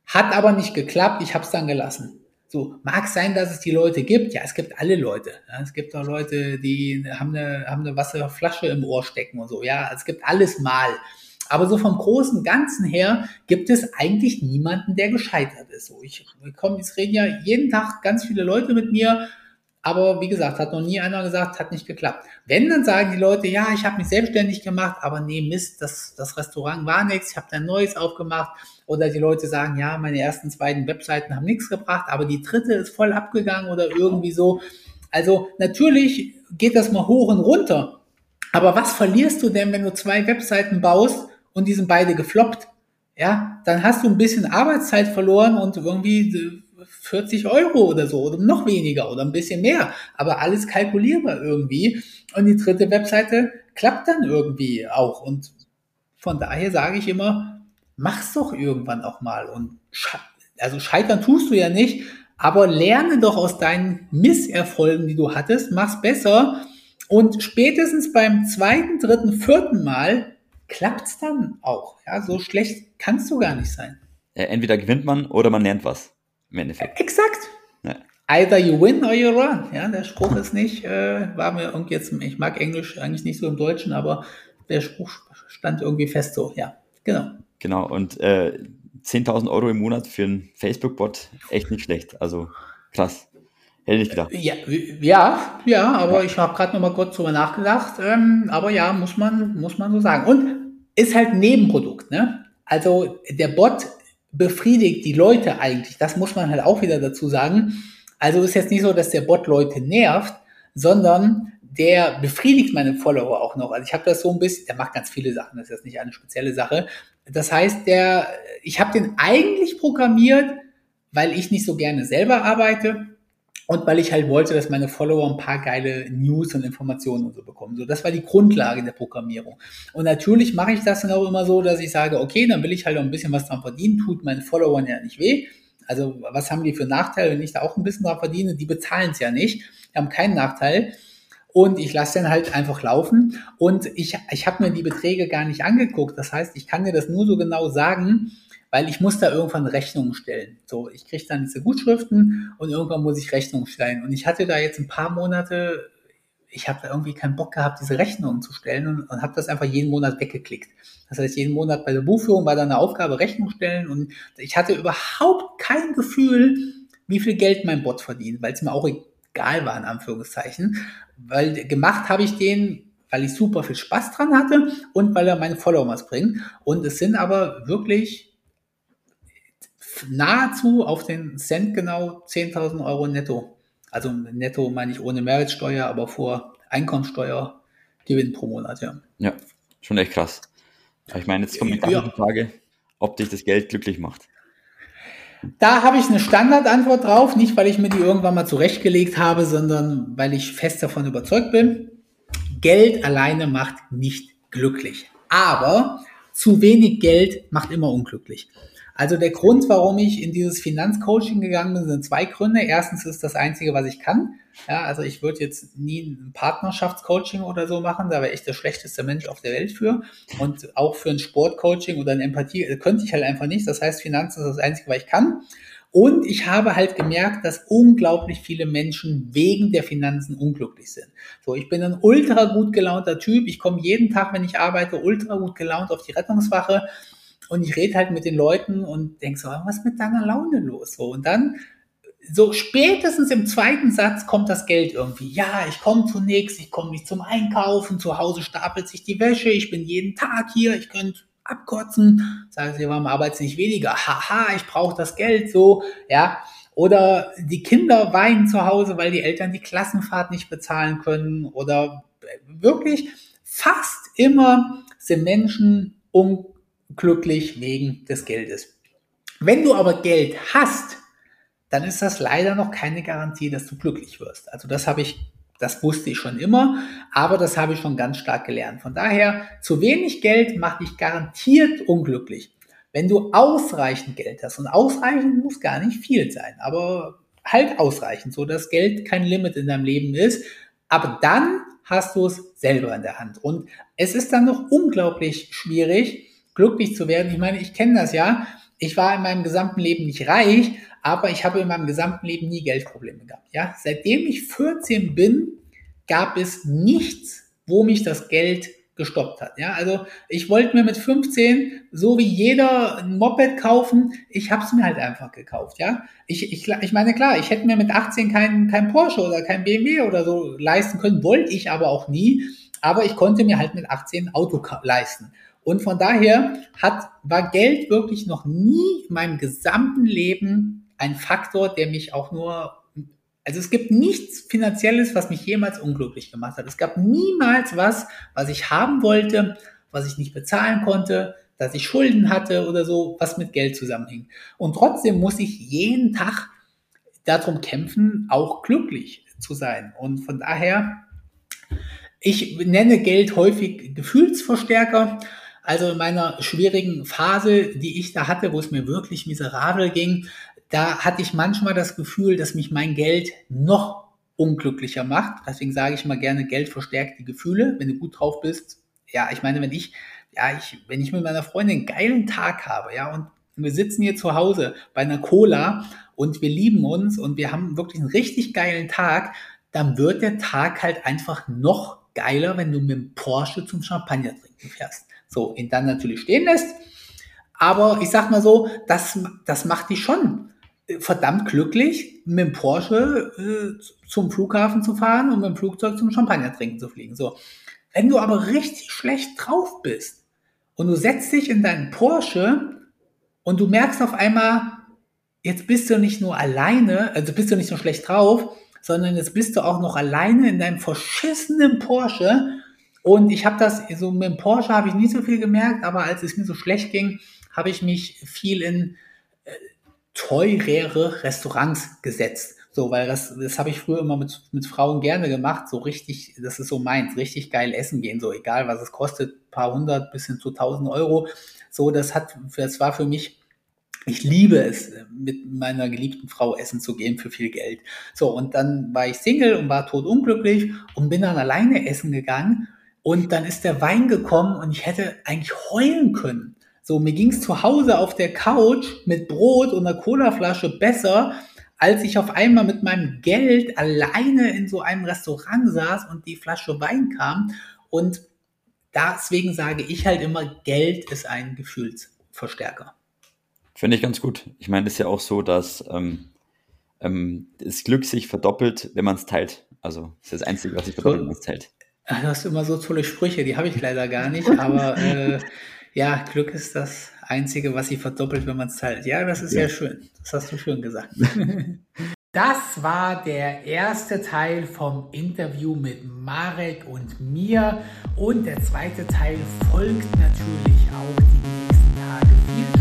[SPEAKER 1] hat aber nicht geklappt, ich habe es dann gelassen. So, mag sein, dass es die Leute gibt. Ja, es gibt alle Leute. Ja, es gibt auch Leute, die haben eine, haben eine Wasserflasche im Ohr stecken und so. Ja, es gibt alles mal. Aber so vom großen Ganzen her gibt es eigentlich niemanden, der gescheitert ist. So, ich komme, es reden ja jeden Tag ganz viele Leute mit mir aber wie gesagt, hat noch nie einer gesagt, hat nicht geklappt. Wenn, dann sagen die Leute, ja, ich habe mich selbstständig gemacht, aber nee, Mist, das, das Restaurant war nichts, ich habe ein neues aufgemacht. Oder die Leute sagen, ja, meine ersten beiden Webseiten haben nichts gebracht, aber die dritte ist voll abgegangen oder irgendwie so. Also natürlich geht das mal hoch und runter. Aber was verlierst du denn, wenn du zwei Webseiten baust und die sind beide gefloppt? Ja, dann hast du ein bisschen Arbeitszeit verloren und irgendwie 40 Euro oder so oder noch weniger oder ein bisschen mehr, aber alles kalkulierbar irgendwie. Und die dritte Webseite klappt dann irgendwie auch. Und von daher sage ich immer, mach's doch irgendwann auch mal. Und also scheitern tust du ja nicht, aber lerne doch aus deinen Misserfolgen, die du hattest, mach's besser. Und spätestens beim zweiten, dritten, vierten Mal klappt's dann auch. Ja, so schlecht kannst du gar nicht sein.
[SPEAKER 2] Entweder gewinnt man oder man lernt was im Endeffekt.
[SPEAKER 1] Exakt. Ja. Either you win or you run. Ja, der Spruch ist nicht, äh, war mir irgendwie jetzt, ich mag Englisch eigentlich nicht so im Deutschen, aber der Spruch stand irgendwie fest so, ja, genau.
[SPEAKER 2] Genau, und äh, 10.000 Euro im Monat für einen Facebook-Bot, echt nicht schlecht. Also krass. Hätte ich gedacht.
[SPEAKER 1] Ja, ja, ja aber ja. ich habe gerade noch mal kurz drüber nachgedacht. Ähm, aber ja, muss man, muss man so sagen. Und ist halt Nebenprodukt. Ne? Also der Bot befriedigt die Leute eigentlich? Das muss man halt auch wieder dazu sagen. Also ist jetzt nicht so, dass der Bot Leute nervt, sondern der befriedigt meine Follower auch noch. Also ich habe das so ein bisschen, der macht ganz viele Sachen, das ist jetzt nicht eine spezielle Sache. Das heißt, der, ich habe den eigentlich programmiert, weil ich nicht so gerne selber arbeite und weil ich halt wollte, dass meine Follower ein paar geile News und Informationen und so bekommen. So, das war die Grundlage der Programmierung. Und natürlich mache ich das dann auch immer so, dass ich sage, okay, dann will ich halt auch ein bisschen was dran verdienen, tut meinen Followern ja nicht weh. Also was haben die für Nachteile, wenn ich da auch ein bisschen dran verdiene? Die bezahlen es ja nicht, die haben keinen Nachteil. Und ich lasse dann halt einfach laufen. Und ich, ich habe mir die Beträge gar nicht angeguckt. Das heißt, ich kann dir das nur so genau sagen, weil ich muss da irgendwann Rechnungen stellen. So, ich kriege dann diese Gutschriften und irgendwann muss ich Rechnungen stellen. Und ich hatte da jetzt ein paar Monate, ich habe da irgendwie keinen Bock gehabt, diese Rechnungen zu stellen und, und habe das einfach jeden Monat weggeklickt. Das heißt, jeden Monat bei der Buchführung war da eine Aufgabe Rechnung stellen und ich hatte überhaupt kein Gefühl, wie viel Geld mein Bot verdient, weil es mir auch egal war, in Anführungszeichen. Weil gemacht habe ich den, weil ich super viel Spaß dran hatte und weil er meine Follower was bringt. Und es sind aber wirklich nahezu auf den Cent genau 10.000 Euro netto. Also netto meine ich ohne Mehrwertsteuer, aber vor Einkommensteuer Gewinn pro Monat, ja.
[SPEAKER 2] Ja, schon echt krass. Ich meine, jetzt kommt die ja. Frage, ob dich das Geld glücklich macht.
[SPEAKER 1] Da habe ich eine Standardantwort drauf, nicht weil ich mir die irgendwann mal zurechtgelegt habe, sondern weil ich fest davon überzeugt bin. Geld alleine macht nicht glücklich. Aber zu wenig Geld macht immer unglücklich. Also der Grund, warum ich in dieses Finanzcoaching gegangen bin, sind zwei Gründe. Erstens ist das Einzige, was ich kann. Ja, also ich würde jetzt nie ein Partnerschaftscoaching oder so machen, da wäre ich der schlechteste Mensch auf der Welt für. Und auch für ein Sportcoaching oder ein Empathie könnte ich halt einfach nicht. Das heißt, Finanzen ist das Einzige, was ich kann. Und ich habe halt gemerkt, dass unglaublich viele Menschen wegen der Finanzen unglücklich sind. So, ich bin ein ultra gut gelaunter Typ. Ich komme jeden Tag, wenn ich arbeite, ultra gut gelaunt auf die Rettungswache. Und ich rede halt mit den Leuten und denke so, was ist mit deiner Laune los? So, und dann so spätestens im zweiten Satz kommt das Geld irgendwie. Ja, ich komme zunächst, ich komme nicht zum Einkaufen, zu Hause stapelt sich die Wäsche, ich bin jeden Tag hier, ich könnte abkotzen. Sagen sie, warum arbeitest nicht weniger? Haha, ich brauche das Geld so, ja. Oder die Kinder weinen zu Hause, weil die Eltern die Klassenfahrt nicht bezahlen können. Oder wirklich fast immer sind Menschen unglücklich wegen des Geldes. Wenn du aber Geld hast, dann ist das leider noch keine Garantie, dass du glücklich wirst. Also das habe ich, das wusste ich schon immer, aber das habe ich schon ganz stark gelernt. Von daher, zu wenig Geld macht dich garantiert unglücklich. Wenn du ausreichend Geld hast, und ausreichend muss gar nicht viel sein, aber halt ausreichend, so dass Geld kein Limit in deinem Leben ist, aber dann hast du es selber in der Hand. Und es ist dann noch unglaublich schwierig, glücklich zu werden. Ich meine, ich kenne das ja. Ich war in meinem gesamten Leben nicht reich, aber ich habe in meinem gesamten Leben nie Geldprobleme gehabt. Ja, seitdem ich 14 bin, gab es nichts, wo mich das Geld gestoppt hat. Ja, also ich wollte mir mit 15 so wie jeder ein Moped kaufen. Ich habe es mir halt einfach gekauft. Ja, ich, ich, ich meine klar, ich hätte mir mit 18 kein, kein Porsche oder kein BMW oder so leisten können, wollte ich aber auch nie. Aber ich konnte mir halt mit 18 ein Auto leisten. Und von daher hat, war Geld wirklich noch nie in meinem gesamten Leben ein Faktor, der mich auch nur, also es gibt nichts Finanzielles, was mich jemals unglücklich gemacht hat. Es gab niemals was, was ich haben wollte, was ich nicht bezahlen konnte, dass ich Schulden hatte oder so, was mit Geld zusammenhing. Und trotzdem muss ich jeden Tag darum kämpfen, auch glücklich zu sein. Und von daher, ich nenne Geld häufig Gefühlsverstärker. Also in meiner schwierigen Phase, die ich da hatte, wo es mir wirklich miserabel ging, da hatte ich manchmal das Gefühl, dass mich mein Geld noch unglücklicher macht. Deswegen sage ich immer gerne, Geld verstärkt die Gefühle. Wenn du gut drauf bist, ja, ich meine, wenn ich, ja, ich, wenn ich mit meiner Freundin einen geilen Tag habe, ja, und wir sitzen hier zu Hause bei einer Cola und wir lieben uns und wir haben wirklich einen richtig geilen Tag, dann wird der Tag halt einfach noch geiler, wenn du mit dem Porsche zum Champagner trinken fährst. So, ihn dann natürlich stehen lässt. Aber ich sag mal so, das, das macht dich schon verdammt glücklich, mit dem Porsche äh, zum Flughafen zu fahren und mit dem Flugzeug zum Champagner trinken zu fliegen. So. Wenn du aber richtig schlecht drauf bist und du setzt dich in deinen Porsche und du merkst auf einmal, jetzt bist du nicht nur alleine, also bist du nicht so schlecht drauf, sondern jetzt bist du auch noch alleine in deinem verschissenen Porsche. Und ich habe das, so mit dem Porsche habe ich nie so viel gemerkt, aber als es mir so schlecht ging, habe ich mich viel in teurere Restaurants gesetzt. So, weil das, das habe ich früher immer mit, mit Frauen gerne gemacht, so richtig, das ist so meins, richtig geil essen gehen, so egal was es kostet, paar hundert bis hin zu tausend Euro. So, das hat, das war für mich, ich liebe es, mit meiner geliebten Frau essen zu gehen für viel Geld. So, und dann war ich Single und war totunglücklich und bin dann alleine essen gegangen und dann ist der Wein gekommen und ich hätte eigentlich heulen können. So, mir ging's zu Hause auf der Couch mit Brot und einer Colaflasche besser, als ich auf einmal mit meinem Geld alleine in so einem Restaurant saß und die Flasche Wein kam. Und deswegen sage ich halt immer, Geld ist ein Gefühlsverstärker.
[SPEAKER 2] Finde ich ganz gut. Ich meine, es ist ja auch so, dass ähm, ähm, das Glück sich verdoppelt, wenn man es teilt. Also das ist das Einzige, was sich verdoppelt, wenn man es teilt.
[SPEAKER 1] Du hast immer so tolle Sprüche, die habe ich leider gar nicht, aber äh, ja, Glück ist das Einzige, was sich verdoppelt, wenn man es teilt. Ja, das ist ja. ja schön. Das hast du schön gesagt. [laughs] Das war der erste Teil vom Interview mit Marek und mir. Und der zweite Teil folgt natürlich auch die